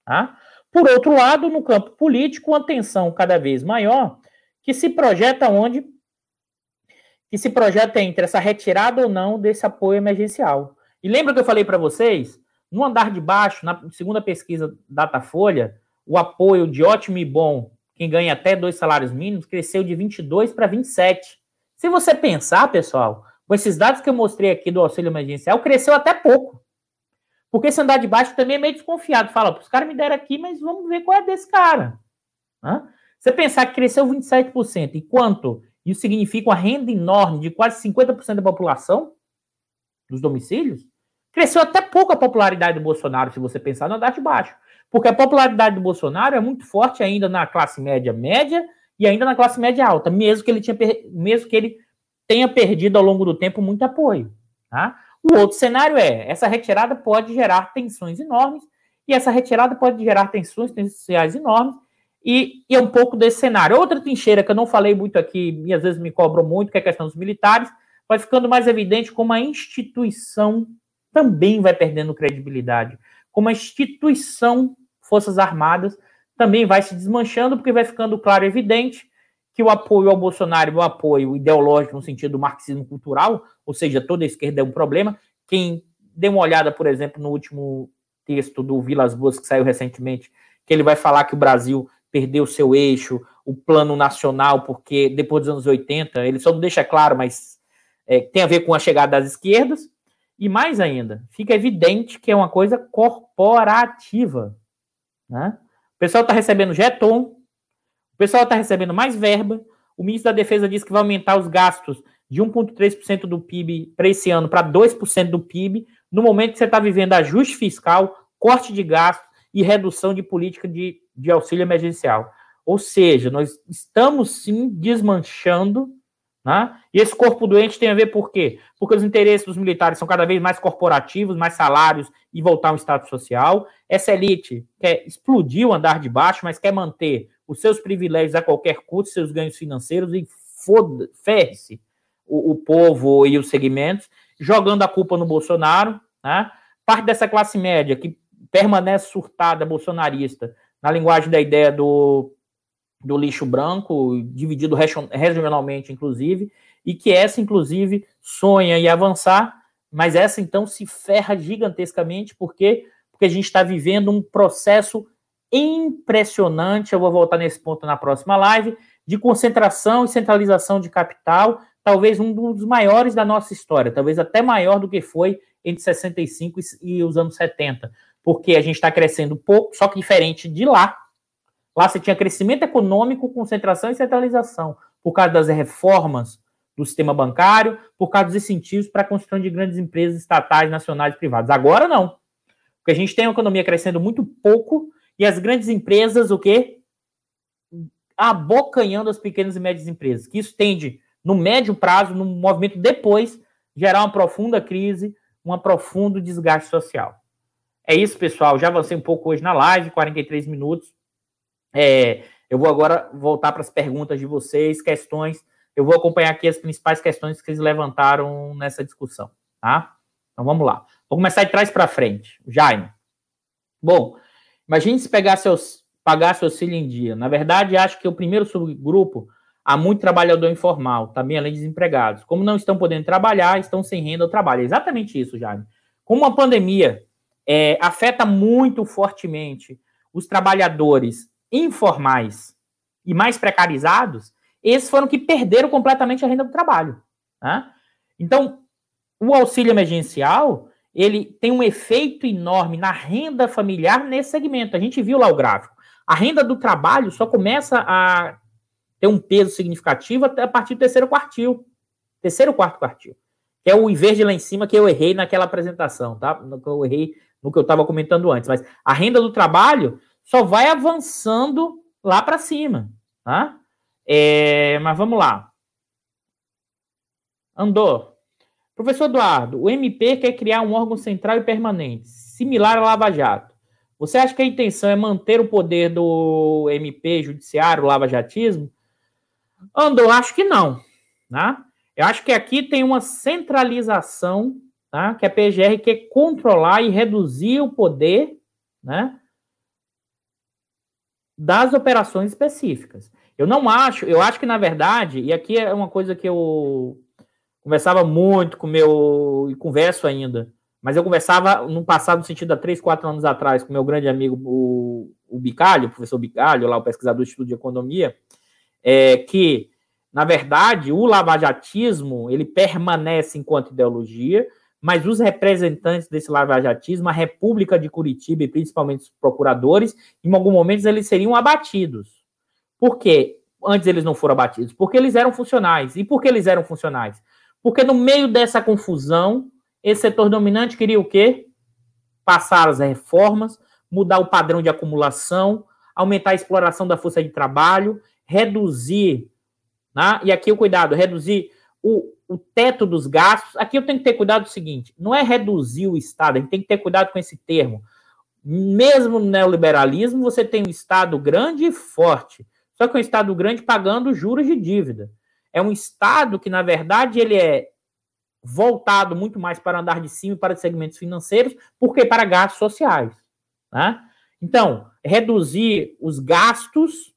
Tá? Por outro lado, no campo político, uma tensão cada vez maior que se projeta onde que se projeta entre essa retirada ou não desse apoio emergencial. E lembra que eu falei para vocês? No andar de baixo, na segunda pesquisa Datafolha, o apoio de ótimo e bom, quem ganha até dois salários mínimos, cresceu de 22 para 27. Se você pensar, pessoal, com esses dados que eu mostrei aqui do auxílio emergencial, cresceu até pouco. Porque esse andar de baixo também é meio desconfiado. Fala, os caras me deram aqui, mas vamos ver qual é desse cara. Hã? Você pensar que cresceu 27%, e quanto isso significa uma renda enorme de quase 50% da população dos domicílios, cresceu até pouco a popularidade do Bolsonaro, se você pensar no andar de baixo. Porque a popularidade do Bolsonaro é muito forte ainda na classe média média e ainda na classe média alta, mesmo que ele, tinha, mesmo que ele tenha perdido ao longo do tempo muito apoio. Tá? O outro cenário é, essa retirada pode gerar tensões enormes, e essa retirada pode gerar tensões tendenciais enormes, e, e, é um pouco desse cenário. Outra trincheira que eu não falei muito aqui, e às vezes me cobram muito, que é a questão dos militares, vai ficando mais evidente como a instituição também vai perdendo credibilidade. Como a instituição Forças Armadas também vai se desmanchando, porque vai ficando claro e evidente que o apoio ao Bolsonaro, o apoio ideológico no sentido do marxismo cultural, ou seja, toda a esquerda é um problema. Quem deu uma olhada, por exemplo, no último texto do Vilas Boas, que saiu recentemente, que ele vai falar que o Brasil perdeu seu eixo, o plano nacional, porque depois dos anos 80, ele só não deixa claro, mas é, tem a ver com a chegada das esquerdas, e mais ainda, fica evidente que é uma coisa corporativa. Né? O pessoal está recebendo jeton, o pessoal está recebendo mais verba, o ministro da Defesa disse que vai aumentar os gastos de 1,3% do PIB para esse ano para 2% do PIB, no momento que você está vivendo ajuste fiscal, corte de gastos e redução de política de de auxílio emergencial. Ou seja, nós estamos sim desmanchando, né? E esse corpo doente tem a ver por quê? Porque os interesses dos militares são cada vez mais corporativos, mais salários e voltar ao estado social. Essa elite quer explodir o andar de baixo, mas quer manter os seus privilégios a qualquer custo, seus ganhos financeiros e ferre-se o, o, povo e os segmentos, jogando a culpa no Bolsonaro, né? Parte dessa classe média que permanece surtada bolsonarista na linguagem da ideia do, do lixo branco, dividido regionalmente, inclusive, e que essa, inclusive, sonha em avançar, mas essa, então, se ferra gigantescamente, porque porque a gente está vivendo um processo impressionante, eu vou voltar nesse ponto na próxima live, de concentração e centralização de capital, talvez um dos maiores da nossa história, talvez até maior do que foi entre 65 e os anos 70 porque a gente está crescendo pouco, só que diferente de lá. Lá você tinha crescimento econômico, concentração e centralização, por causa das reformas do sistema bancário, por causa dos incentivos para a construção de grandes empresas estatais, nacionais e privadas. Agora não. Porque a gente tem uma economia crescendo muito pouco e as grandes empresas, o quê? Abocanhando as pequenas e médias empresas. Que isso tende, no médio prazo, no movimento depois, gerar uma profunda crise, um profundo desgaste social. É isso, pessoal. Já avancei um pouco hoje na live, 43 minutos. É, eu vou agora voltar para as perguntas de vocês, questões. Eu vou acompanhar aqui as principais questões que eles levantaram nessa discussão, tá? Então vamos lá. Vou começar de trás para frente. Jaime. Bom, imagine se pegar seus, pagar seu auxílio em dia. Na verdade, acho que o primeiro subgrupo há muito trabalhador informal, também além de desempregados. Como não estão podendo trabalhar, estão sem renda ou trabalho. É exatamente isso, Jaime. Como uma pandemia é, afeta muito fortemente os trabalhadores informais e mais precarizados, esses foram que perderam completamente a renda do trabalho. Né? Então, o auxílio emergencial ele tem um efeito enorme na renda familiar nesse segmento. A gente viu lá o gráfico. A renda do trabalho só começa a ter um peso significativo a partir do terceiro quartil. Terceiro quarto quartil. Que é o em verde lá em cima que eu errei naquela apresentação, tá? Eu errei no que eu estava comentando antes, mas a renda do trabalho só vai avançando lá para cima, tá? É, mas vamos lá. Andou. Professor Eduardo, o MP quer criar um órgão central e permanente, similar à Lava Jato. Você acha que a intenção é manter o poder do MP, judiciário, lava-jatismo? Andou, acho que não. Né? Eu acho que aqui tem uma centralização, tá? que a PGR quer controlar e reduzir o poder né? das operações específicas. Eu não acho, eu acho que na verdade, e aqui é uma coisa que eu conversava muito com meu, e converso ainda, mas eu conversava no passado, no sentido há três, quatro anos atrás, com meu grande amigo, o, o Bicalho, o professor Bicalho, lá o pesquisador do Estudo de Economia, é, que, na verdade, o lavajatismo, ele permanece enquanto ideologia, mas os representantes desse lavajatismo, a República de Curitiba e principalmente os procuradores, em algum momento eles seriam abatidos. Por quê? Antes eles não foram abatidos? Porque eles eram funcionais. E por que eles eram funcionais? Porque no meio dessa confusão, esse setor dominante queria o quê? Passar as reformas, mudar o padrão de acumulação, aumentar a exploração da força de trabalho, reduzir, né? e aqui o cuidado, reduzir o, o teto dos gastos. Aqui eu tenho que ter cuidado do seguinte: não é reduzir o Estado, a gente tem que ter cuidado com esse termo. Mesmo no neoliberalismo, você tem um Estado grande e forte, só que um Estado grande pagando juros de dívida. É um Estado que, na verdade, ele é voltado muito mais para andar de cima e para segmentos financeiros, porque para gastos sociais. Né? Então, reduzir os gastos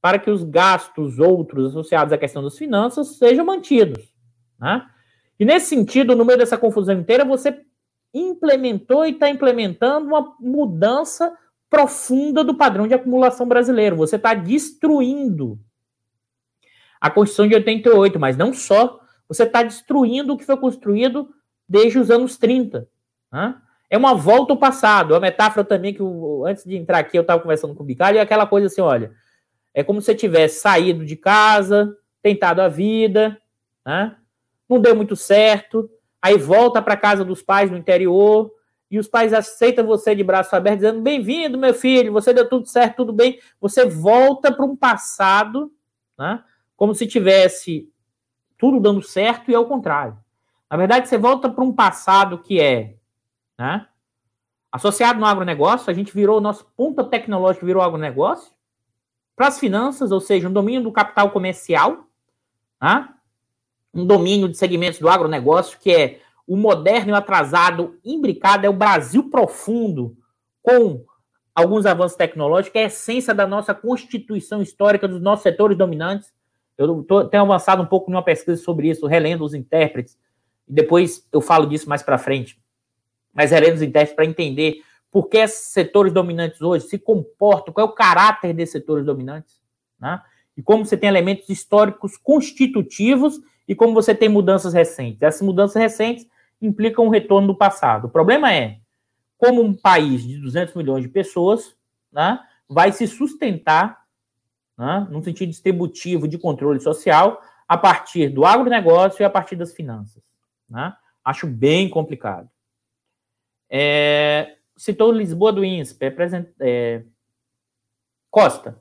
para que os gastos outros associados à questão das finanças sejam mantidos. Né? E nesse sentido, no meio dessa confusão inteira, você implementou e está implementando uma mudança profunda do padrão de acumulação brasileiro. Você está destruindo a Constituição de 88, mas não só você está destruindo o que foi construído desde os anos 30. Né? É uma volta ao passado. A metáfora também que, eu, antes de entrar aqui, eu estava conversando com o Bicalho, é aquela coisa assim: olha, é como se você tivesse saído de casa, tentado a vida, né? Não deu muito certo, aí volta para casa dos pais no interior, e os pais aceitam você de braço aberto, dizendo: bem-vindo, meu filho, você deu tudo certo, tudo bem. Você volta para um passado, né? como se tivesse tudo dando certo e ao contrário. Na verdade, você volta para um passado que é né, associado no agronegócio, a gente virou, nosso ponto tecnológico virou agronegócio, para as finanças, ou seja, um domínio do capital comercial, né, um domínio de segmentos do agronegócio que é o moderno e o atrasado imbricado, é o Brasil profundo, com alguns avanços tecnológicos, é a essência da nossa constituição histórica, dos nossos setores dominantes, eu tô, tenho avançado um pouco numa pesquisa sobre isso, relendo os intérpretes, e depois eu falo disso mais para frente. Mas relendo os intérpretes para entender por que esses setores dominantes hoje se comportam, qual é o caráter desses setores dominantes, né? E como você tem elementos históricos constitutivos e como você tem mudanças recentes. Essas mudanças recentes implicam um retorno do passado. O problema é como um país de 200 milhões de pessoas né, vai se sustentar né, num sentido distributivo de controle social, a partir do agronegócio e a partir das finanças. Né? Acho bem complicado. É, citou Lisboa do INSPE. É, é, Costa.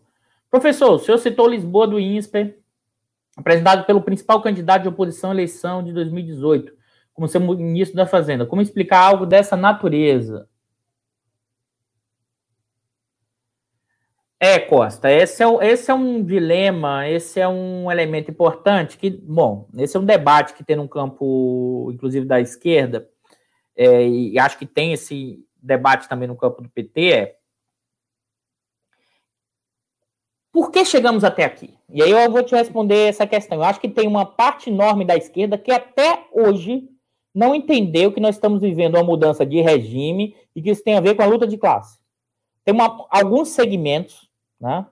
Professor, o senhor citou Lisboa do INSPE, apresentado pelo principal candidato de oposição à eleição de 2018, como seu ministro da Fazenda. Como explicar algo dessa natureza? É, Costa, esse é, esse é um dilema, esse é um elemento importante que, bom, esse é um debate que tem no campo, inclusive, da esquerda, é, e acho que tem esse debate também no campo do PT, é por que chegamos até aqui? E aí eu vou te responder essa questão. Eu acho que tem uma parte enorme da esquerda que até hoje não entendeu que nós estamos vivendo uma mudança de regime e que isso tem a ver com a luta de classe. Tem uma, alguns segmentos né?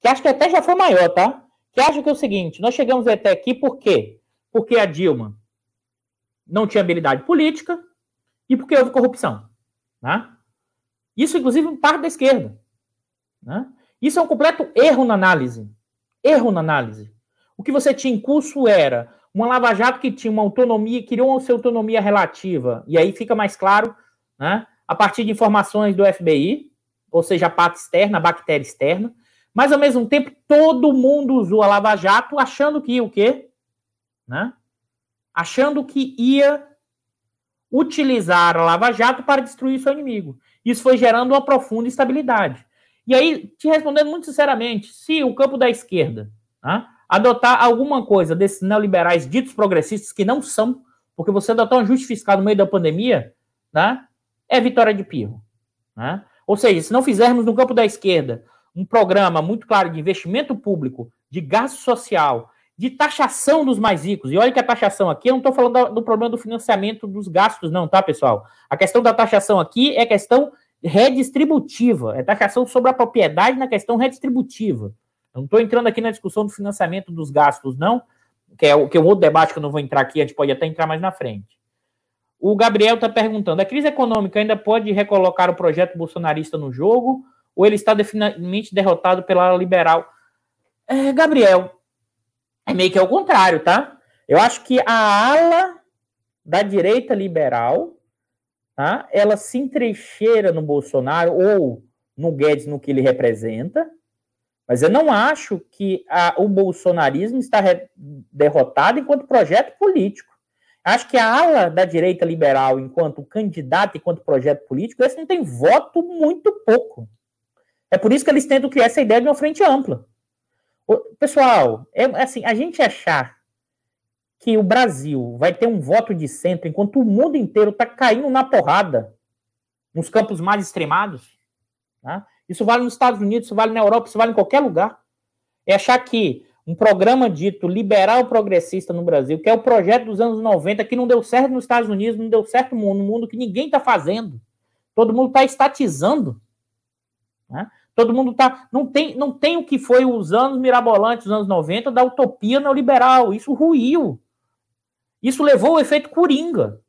Que acho que até já foi maior, tá? Que acho que é o seguinte: nós chegamos até aqui por quê? Porque a Dilma não tinha habilidade política e porque houve corrupção. Né? Isso, inclusive, parte da esquerda. Né? Isso é um completo erro na análise. Erro na análise. O que você tinha em curso era uma Lava Jato que tinha uma autonomia, criou uma sua autonomia relativa, e aí fica mais claro, né? a partir de informações do FBI, ou seja, a pata externa, a bactéria externa, mas ao mesmo tempo todo mundo usou a Lava Jato achando que o quê? Né? Achando que ia utilizar a Lava Jato para destruir seu inimigo. Isso foi gerando uma profunda instabilidade. E aí, te respondendo muito sinceramente, se o campo da esquerda né, adotar alguma coisa desses neoliberais ditos progressistas, que não são, porque você adotar um ajuste fiscal no meio da pandemia, né, é vitória de pirro. Né? Ou seja, se não fizermos no campo da esquerda um programa muito claro de investimento público, de gasto social, de taxação dos mais ricos. E olha que a taxação aqui, eu não estou falando do problema do financiamento dos gastos, não, tá, pessoal? A questão da taxação aqui é questão redistributiva, é taxação sobre a propriedade na questão redistributiva. Eu não estou entrando aqui na discussão do financiamento dos gastos, não, que é, o, que é um outro debate que eu não vou entrar aqui, a gente pode até entrar mais na frente. O Gabriel está perguntando: a crise econômica ainda pode recolocar o projeto bolsonarista no jogo ou ele está definitivamente derrotado pela liberal? É, Gabriel, é meio que ao contrário, tá? Eu acho que a ala da direita liberal, tá? Ela se entrecheira no Bolsonaro ou no Guedes no que ele representa, mas eu não acho que a, o bolsonarismo está re, derrotado enquanto projeto político. Acho que a ala da direita liberal, enquanto candidato, enquanto projeto político, esse não tem voto muito pouco. É por isso que eles tentam criar essa ideia de uma frente ampla. Pessoal, é assim, a gente achar que o Brasil vai ter um voto de centro enquanto o mundo inteiro está caindo na porrada nos campos mais extremados, tá? isso vale nos Estados Unidos, isso vale na Europa, isso vale em qualquer lugar. É achar que um programa dito liberal progressista no Brasil, que é o projeto dos anos 90, que não deu certo nos Estados Unidos, não deu certo no mundo, no mundo que ninguém está fazendo. Todo mundo está estatizando. Né? Todo mundo tá. Não tem, não tem o que foi os anos mirabolantes, os anos 90, da utopia neoliberal. Isso ruiu. Isso levou ao efeito coringa.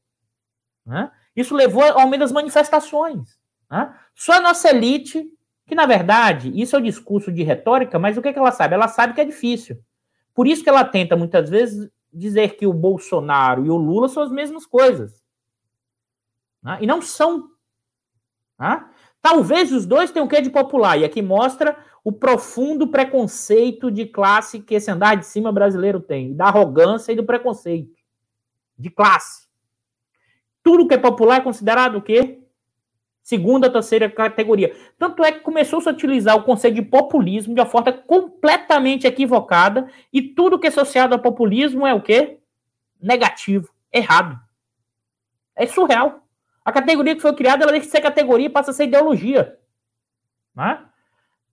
Né? Isso levou ao aumento das manifestações. Né? Só a nossa elite, que na verdade, isso é o discurso de retórica, mas o que, é que ela sabe? Ela sabe que é difícil. Por isso que ela tenta, muitas vezes, dizer que o Bolsonaro e o Lula são as mesmas coisas. Né? E não são. Né? Talvez os dois tenham o quê de popular, e aqui mostra o profundo preconceito de classe que esse andar de cima brasileiro tem, da arrogância e do preconceito de classe. Tudo que é popular é considerado o quê? Segunda, terceira categoria. Tanto é que começou -se a utilizar o conceito de populismo de uma forma completamente equivocada, e tudo que é associado a populismo é o quê? Negativo, errado. É surreal. A categoria que foi criada, ela deixa de ser categoria e passa a ser ideologia. Né?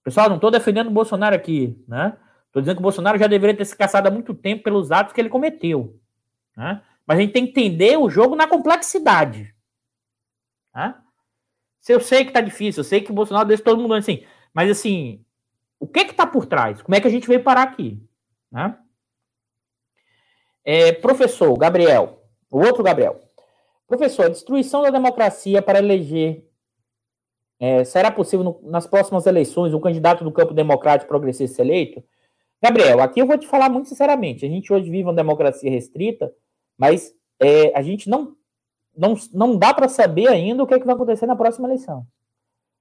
Pessoal, não estou defendendo o Bolsonaro aqui, né? Estou dizendo que o Bolsonaro já deveria ter se caçado há muito tempo pelos atos que ele cometeu. Né? Mas a gente tem que entender o jogo na complexidade. Né? Se eu sei que está difícil, eu sei que o Bolsonaro deixa todo mundo assim, mas assim, o que que está por trás? Como é que a gente veio parar aqui? Né? É, professor Gabriel, o outro Gabriel, Professor, a destruição da democracia para eleger. É, será possível no, nas próximas eleições o candidato do campo democrático progressista eleito? Gabriel, aqui eu vou te falar muito sinceramente. A gente hoje vive uma democracia restrita, mas é, a gente não, não, não dá para saber ainda o que, é que vai acontecer na próxima eleição.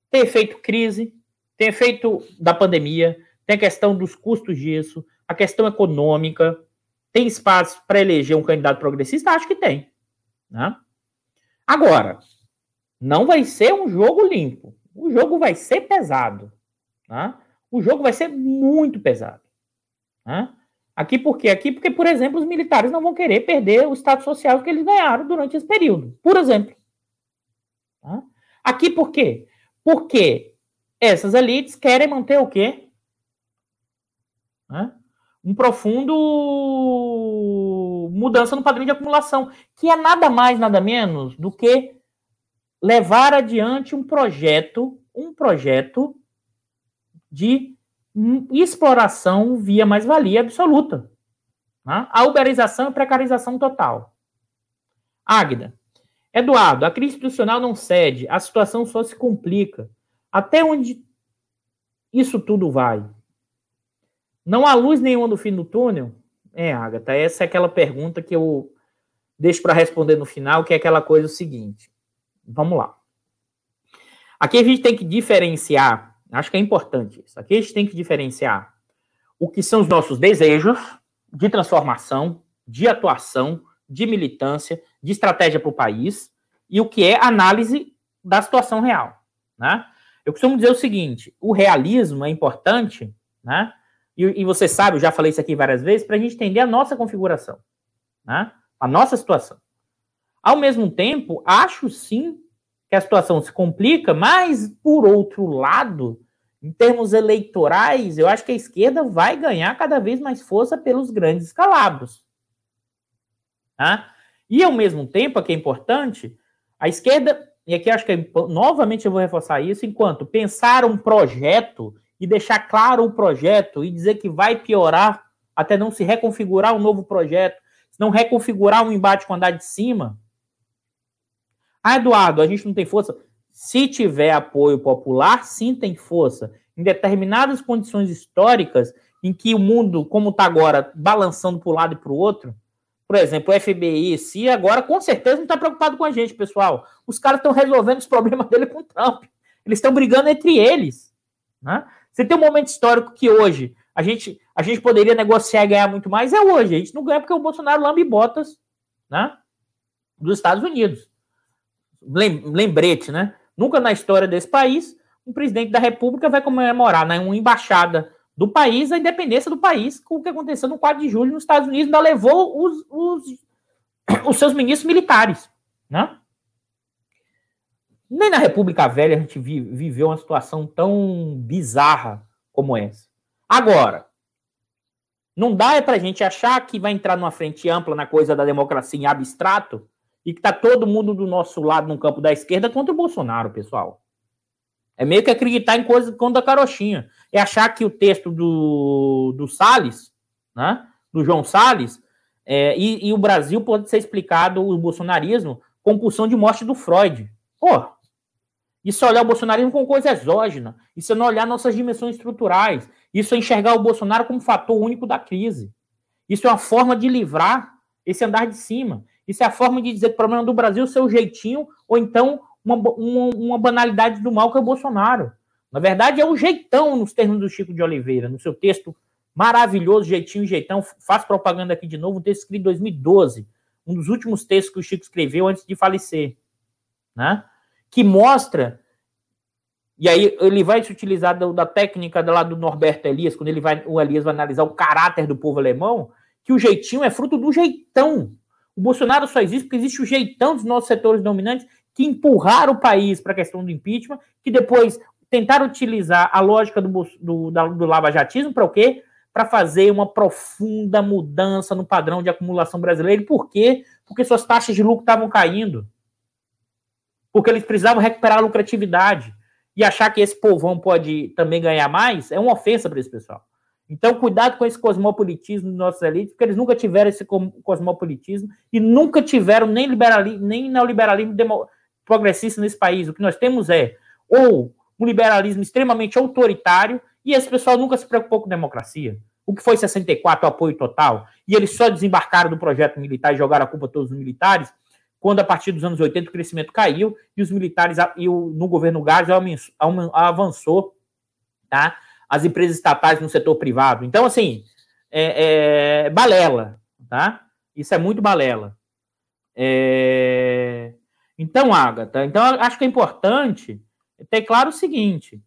Tem efeito crise, tem efeito da pandemia, tem a questão dos custos disso, a questão econômica. Tem espaço para eleger um candidato progressista? Acho que tem. Né? Agora, não vai ser um jogo limpo. O jogo vai ser pesado. Tá? O jogo vai ser muito pesado. Tá? Aqui por quê? Aqui porque, por exemplo, os militares não vão querer perder o status social que eles ganharam durante esse período. Por exemplo. Tá? Aqui por quê? Porque essas elites querem manter o quê? Tá? Um profundo mudança no padrão de acumulação, que é nada mais, nada menos do que levar adiante um projeto, um projeto de exploração via mais-valia absoluta. Né? A uberização e precarização total. Águida. Eduardo, a crise institucional não cede, a situação só se complica. Até onde isso tudo vai? Não há luz nenhuma no fim do túnel? É, Agatha, essa é aquela pergunta que eu deixo para responder no final, que é aquela coisa seguinte. Vamos lá. Aqui a gente tem que diferenciar, acho que é importante isso. Aqui a gente tem que diferenciar o que são os nossos desejos de transformação, de atuação, de militância, de estratégia para o país e o que é análise da situação real. Né? Eu costumo dizer o seguinte: o realismo é importante, né? E, e você sabe, eu já falei isso aqui várias vezes, para a gente entender a nossa configuração, né? a nossa situação. Ao mesmo tempo, acho sim que a situação se complica, mas, por outro lado, em termos eleitorais, eu acho que a esquerda vai ganhar cada vez mais força pelos grandes escalabros. Tá? E, ao mesmo tempo, aqui é importante, a esquerda, e aqui acho que é, novamente eu vou reforçar isso, enquanto pensar um projeto e deixar claro o projeto e dizer que vai piorar até não se reconfigurar um novo projeto, não reconfigurar um embate com andar de cima. Ah, Eduardo, a gente não tem força. Se tiver apoio popular, sim tem força. Em determinadas condições históricas, em que o mundo, como está agora, balançando para um lado e para o outro, por exemplo, o FBI, se agora com certeza não está preocupado com a gente, pessoal. Os caras estão resolvendo os problemas dele com o Trump. Eles estão brigando entre eles. Né? Você tem um momento histórico que hoje a gente, a gente poderia negociar e ganhar muito mais, é hoje. A gente não ganha porque o Bolsonaro lambe botas né, dos Estados Unidos. Lembrete, né? Nunca na história desse país um presidente da República vai comemorar né, uma embaixada do país a independência do país com o que aconteceu no 4 de julho nos Estados Unidos, ainda levou os, os, os seus ministros militares. Né? Nem na República Velha a gente viveu uma situação tão bizarra como essa. Agora, não dá é para a gente achar que vai entrar numa frente ampla na coisa da democracia em abstrato e que tá todo mundo do nosso lado no campo da esquerda contra o Bolsonaro, pessoal. É meio que acreditar em coisas contra a carochinha. É achar que o texto do, do Salles, né, do João Salles, é, e, e, o Brasil pode ser explicado, o bolsonarismo, com pulsão de morte do Freud. Pô, isso é olhar o bolsonarismo como coisa exógena. Isso é não olhar nossas dimensões estruturais. Isso é enxergar o Bolsonaro como fator único da crise. Isso é uma forma de livrar esse andar de cima. Isso é a forma de dizer que o problema do Brasil é o seu jeitinho, ou então uma, uma, uma, banalidade do mal que é o Bolsonaro. Na verdade, é o jeitão, nos termos do Chico de Oliveira, no seu texto maravilhoso, Jeitinho Jeitão, faz propaganda aqui de novo, um texto escrito em 2012, um dos últimos textos que o Chico escreveu antes de falecer, né? que mostra, e aí ele vai se utilizar da, da técnica lá do Norberto Elias, quando ele vai, o Elias vai analisar o caráter do povo alemão, que o jeitinho é fruto do jeitão, o Bolsonaro só existe porque existe o jeitão dos nossos setores dominantes que empurraram o país para a questão do impeachment, que depois tentaram utilizar a lógica do, do, do lavajatismo para o quê? Para fazer uma profunda mudança no padrão de acumulação brasileiro. Por quê? Porque suas taxas de lucro estavam caindo. Porque eles precisavam recuperar a lucratividade. E achar que esse povão pode também ganhar mais é uma ofensa para esse pessoal. Então, cuidado com esse cosmopolitismo dos nossos elites, porque eles nunca tiveram esse cosmopolitismo e nunca tiveram nem liberalismo, nem neoliberalismo progressista nesse país. O que nós temos é ou um liberalismo extremamente autoritário e esse pessoal nunca se preocupou com democracia. O que foi 64, o apoio total, e eles só desembarcaram do projeto militar e jogaram a culpa a todos os militares, quando a partir dos anos 80 o crescimento caiu e os militares e o, no governo Gás avançou, tá? As empresas estatais no setor privado. Então, assim, é, é balela, tá? Isso é muito balela. É... Então, Agatha, então acho que é importante ter claro o seguinte: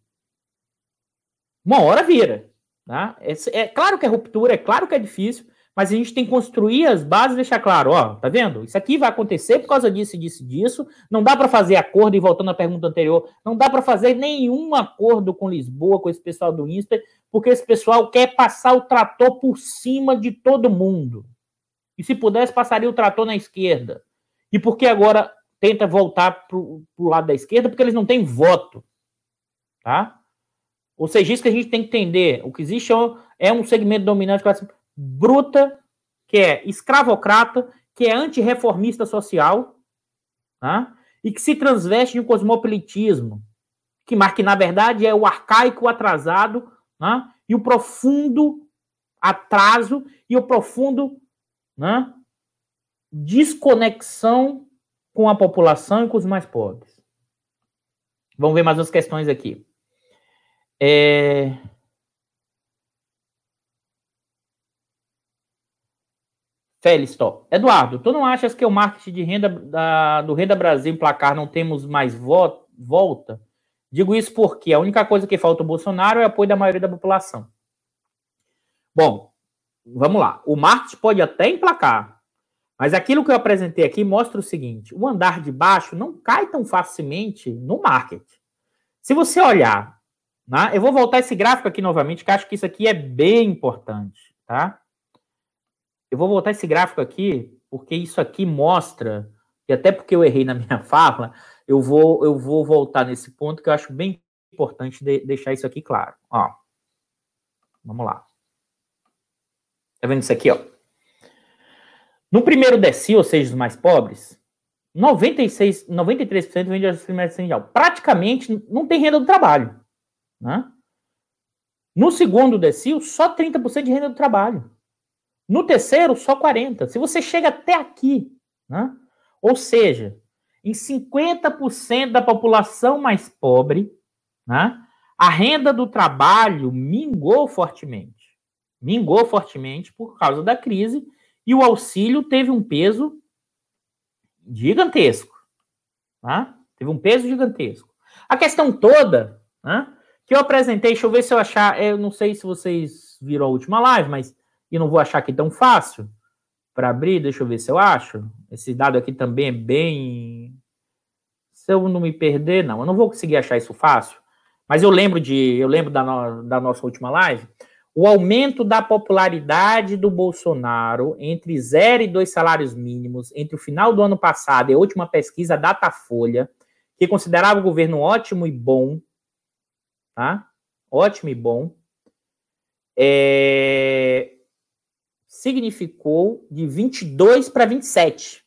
uma hora vira. Tá? É, é claro que é ruptura, é claro que é difícil, mas a gente tem que construir as bases e deixar claro, ó, tá vendo? Isso aqui vai acontecer por causa disso, disso, disso. Não dá para fazer acordo, e voltando à pergunta anterior, não dá para fazer nenhum acordo com Lisboa, com esse pessoal do INSPER, porque esse pessoal quer passar o trator por cima de todo mundo. E se pudesse, passaria o trator na esquerda. E porque agora tenta voltar para o lado da esquerda? Porque eles não têm voto. Tá? Ou seja, isso que a gente tem que entender. O que existe é um é segmento dominante bruta, que é escravocrata, que é antirreformista social, tá? e que se transveste de um cosmopolitismo, que, que na verdade é o arcaico atrasado, né? e o profundo atraso e o profundo né? desconexão com a população e com os mais pobres. Vamos ver mais umas questões aqui. É... Félix, top. Eduardo, tu não achas que o marketing de renda da, do Renda Brasil em placar não temos mais vo volta? Digo isso porque a única coisa que falta o Bolsonaro é o apoio da maioria da população. Bom, vamos lá. O marketing pode até emplacar, mas aquilo que eu apresentei aqui mostra o seguinte: o andar de baixo não cai tão facilmente no marketing. Se você olhar, né, eu vou voltar esse gráfico aqui novamente, que acho que isso aqui é bem importante, tá? Eu vou voltar esse gráfico aqui, porque isso aqui mostra, e até porque eu errei na minha fala, eu vou, eu vou voltar nesse ponto que eu acho bem importante de, deixar isso aqui claro. Ó, vamos lá. Tá vendo isso aqui, ó? No primeiro decil, ou seja, os mais pobres, 96, 93% vende a primeira essencial. Praticamente não tem renda do trabalho. Né? No segundo decil, só 30% de renda do trabalho. No terceiro, só 40%. Se você chega até aqui, né? ou seja, em 50% da população mais pobre, né? a renda do trabalho mingou fortemente. Mingou fortemente por causa da crise e o auxílio teve um peso gigantesco. Né? Teve um peso gigantesco. A questão toda né, que eu apresentei, deixa eu ver se eu achar, eu não sei se vocês viram a última live, mas eu não vou achar aqui tão fácil para abrir, deixa eu ver se eu acho. Esse dado aqui também é bem. Se eu não me perder, não, eu não vou conseguir achar isso fácil. Mas eu lembro de, eu lembro da, no, da nossa última live, o aumento da popularidade do Bolsonaro entre zero e dois salários mínimos entre o final do ano passado e a última pesquisa Datafolha, que considerava o governo ótimo e bom, tá? Ótimo e bom, é... significou de 22 para 27.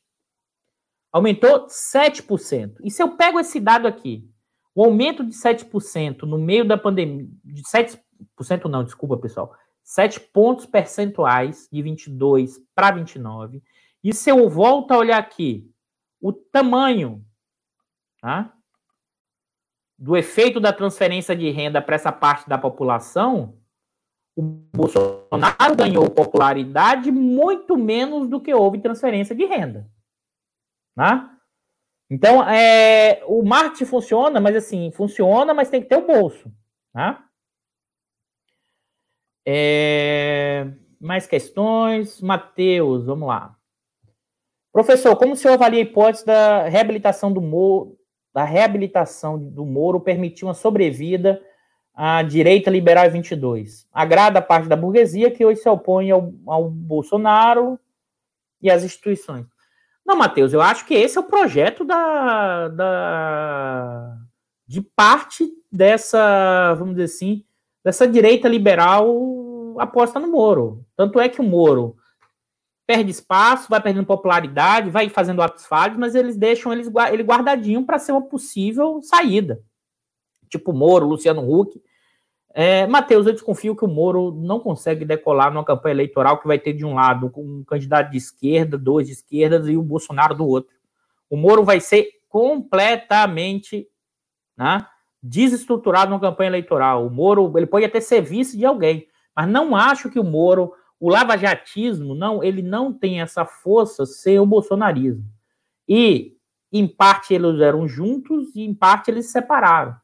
Aumentou 7%. E se eu pego esse dado aqui, o aumento de 7% no meio da pandemia, de 7% não, desculpa, pessoal. 7 pontos percentuais de 22 para 29. E se eu volto a olhar aqui, o tamanho tá, do efeito da transferência de renda para essa parte da população, o Bolsonaro ganhou popularidade muito menos do que houve transferência de renda. Tá? Então, é, o marketing funciona, mas assim, funciona, mas tem que ter o bolso. Tá? É... Mais questões? Matheus, vamos lá. Professor, como o senhor avalia a hipótese da reabilitação do Moro, da reabilitação do Moro permitir uma sobrevida à direita liberal 22? Agrada a parte da burguesia que hoje se opõe ao, ao Bolsonaro e às instituições. Não, Matheus, eu acho que esse é o projeto da, da de parte dessa, vamos dizer assim, dessa direita liberal aposta no Moro. Tanto é que o Moro perde espaço, vai perdendo popularidade, vai fazendo atos falhos, mas eles deixam ele guardadinho para ser uma possível saída. Tipo Moro, Luciano Huck. É, Matheus, eu desconfio que o Moro não consegue decolar numa campanha eleitoral que vai ter de um lado um candidato de esquerda, dois de esquerda e o Bolsonaro do outro. O Moro vai ser completamente né, desestruturado numa campanha eleitoral. O Moro, ele pode até ser vice de alguém, mas não acho que o Moro, o lavajatismo, não, ele não tem essa força sem o bolsonarismo. E, em parte, eles eram juntos e, em parte, eles se separaram.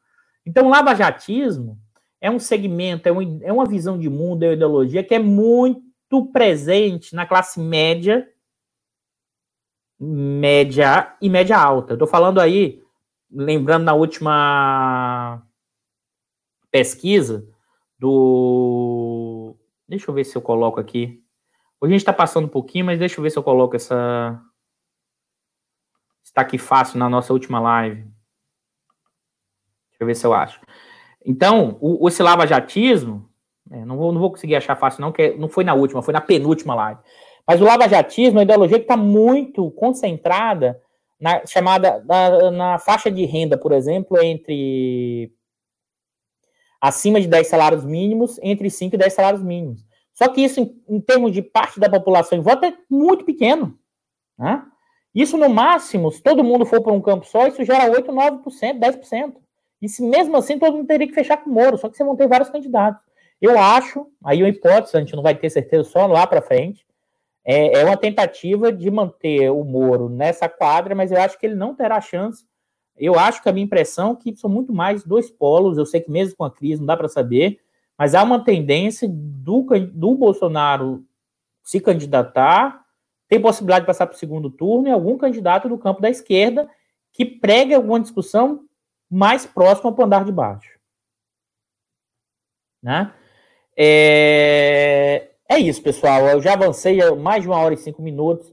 Então, o lavajatismo é um segmento, é, um, é uma visão de mundo, é uma ideologia que é muito presente na classe média, média e média alta. Estou falando aí lembrando na última pesquisa do. Deixa eu ver se eu coloco aqui. Hoje a gente está passando um pouquinho, mas deixa eu ver se eu coloco essa. Está aqui fácil na nossa última live. Eu ver se eu acho. Então, o, o lava-jatismo, é, não, vou, não vou conseguir achar fácil, não, que não foi na última, foi na penúltima live. Mas o lava-jatismo é uma ideologia que está muito concentrada na chamada na, na, faixa de renda, por exemplo, entre acima de 10 salários mínimos, entre 5 e 10 salários mínimos. Só que isso, em, em termos de parte da população em volta, é muito pequeno. Né? Isso, no máximo, se todo mundo for para um campo só, isso gera 8, 9%, 10%. E se mesmo assim todo mundo teria que fechar com o Moro, só que você vão ter vários candidatos. Eu acho, aí uma hipótese, a gente não vai ter certeza só lá para frente, é, é uma tentativa de manter o Moro nessa quadra, mas eu acho que ele não terá chance Eu acho que a minha impressão é que são muito mais dois polos. Eu sei que mesmo com a crise não dá para saber, mas há uma tendência do, do Bolsonaro se candidatar, tem possibilidade de passar para o segundo turno e algum candidato do campo da esquerda que pregue alguma discussão mais próxima ao andar de baixo. Né? É, é isso, pessoal. Eu já avancei mais de uma hora e cinco minutos.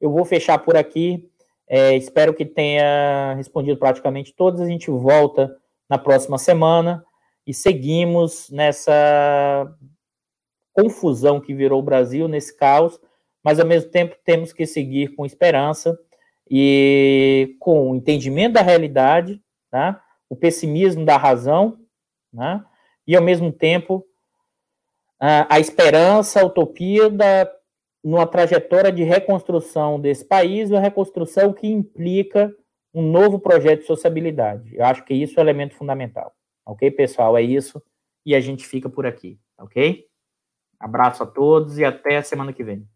Eu vou fechar por aqui. É, espero que tenha respondido praticamente todas. A gente volta na próxima semana e seguimos nessa confusão que virou o Brasil, nesse caos, mas ao mesmo tempo temos que seguir com esperança e com o entendimento da realidade, tá? o pessimismo da razão, né? e ao mesmo tempo a, a esperança, a utopia da numa trajetória de reconstrução desse país, uma reconstrução que implica um novo projeto de sociabilidade. Eu acho que isso é o elemento fundamental. Ok, pessoal? É isso. E a gente fica por aqui. Ok? Abraço a todos e até a semana que vem.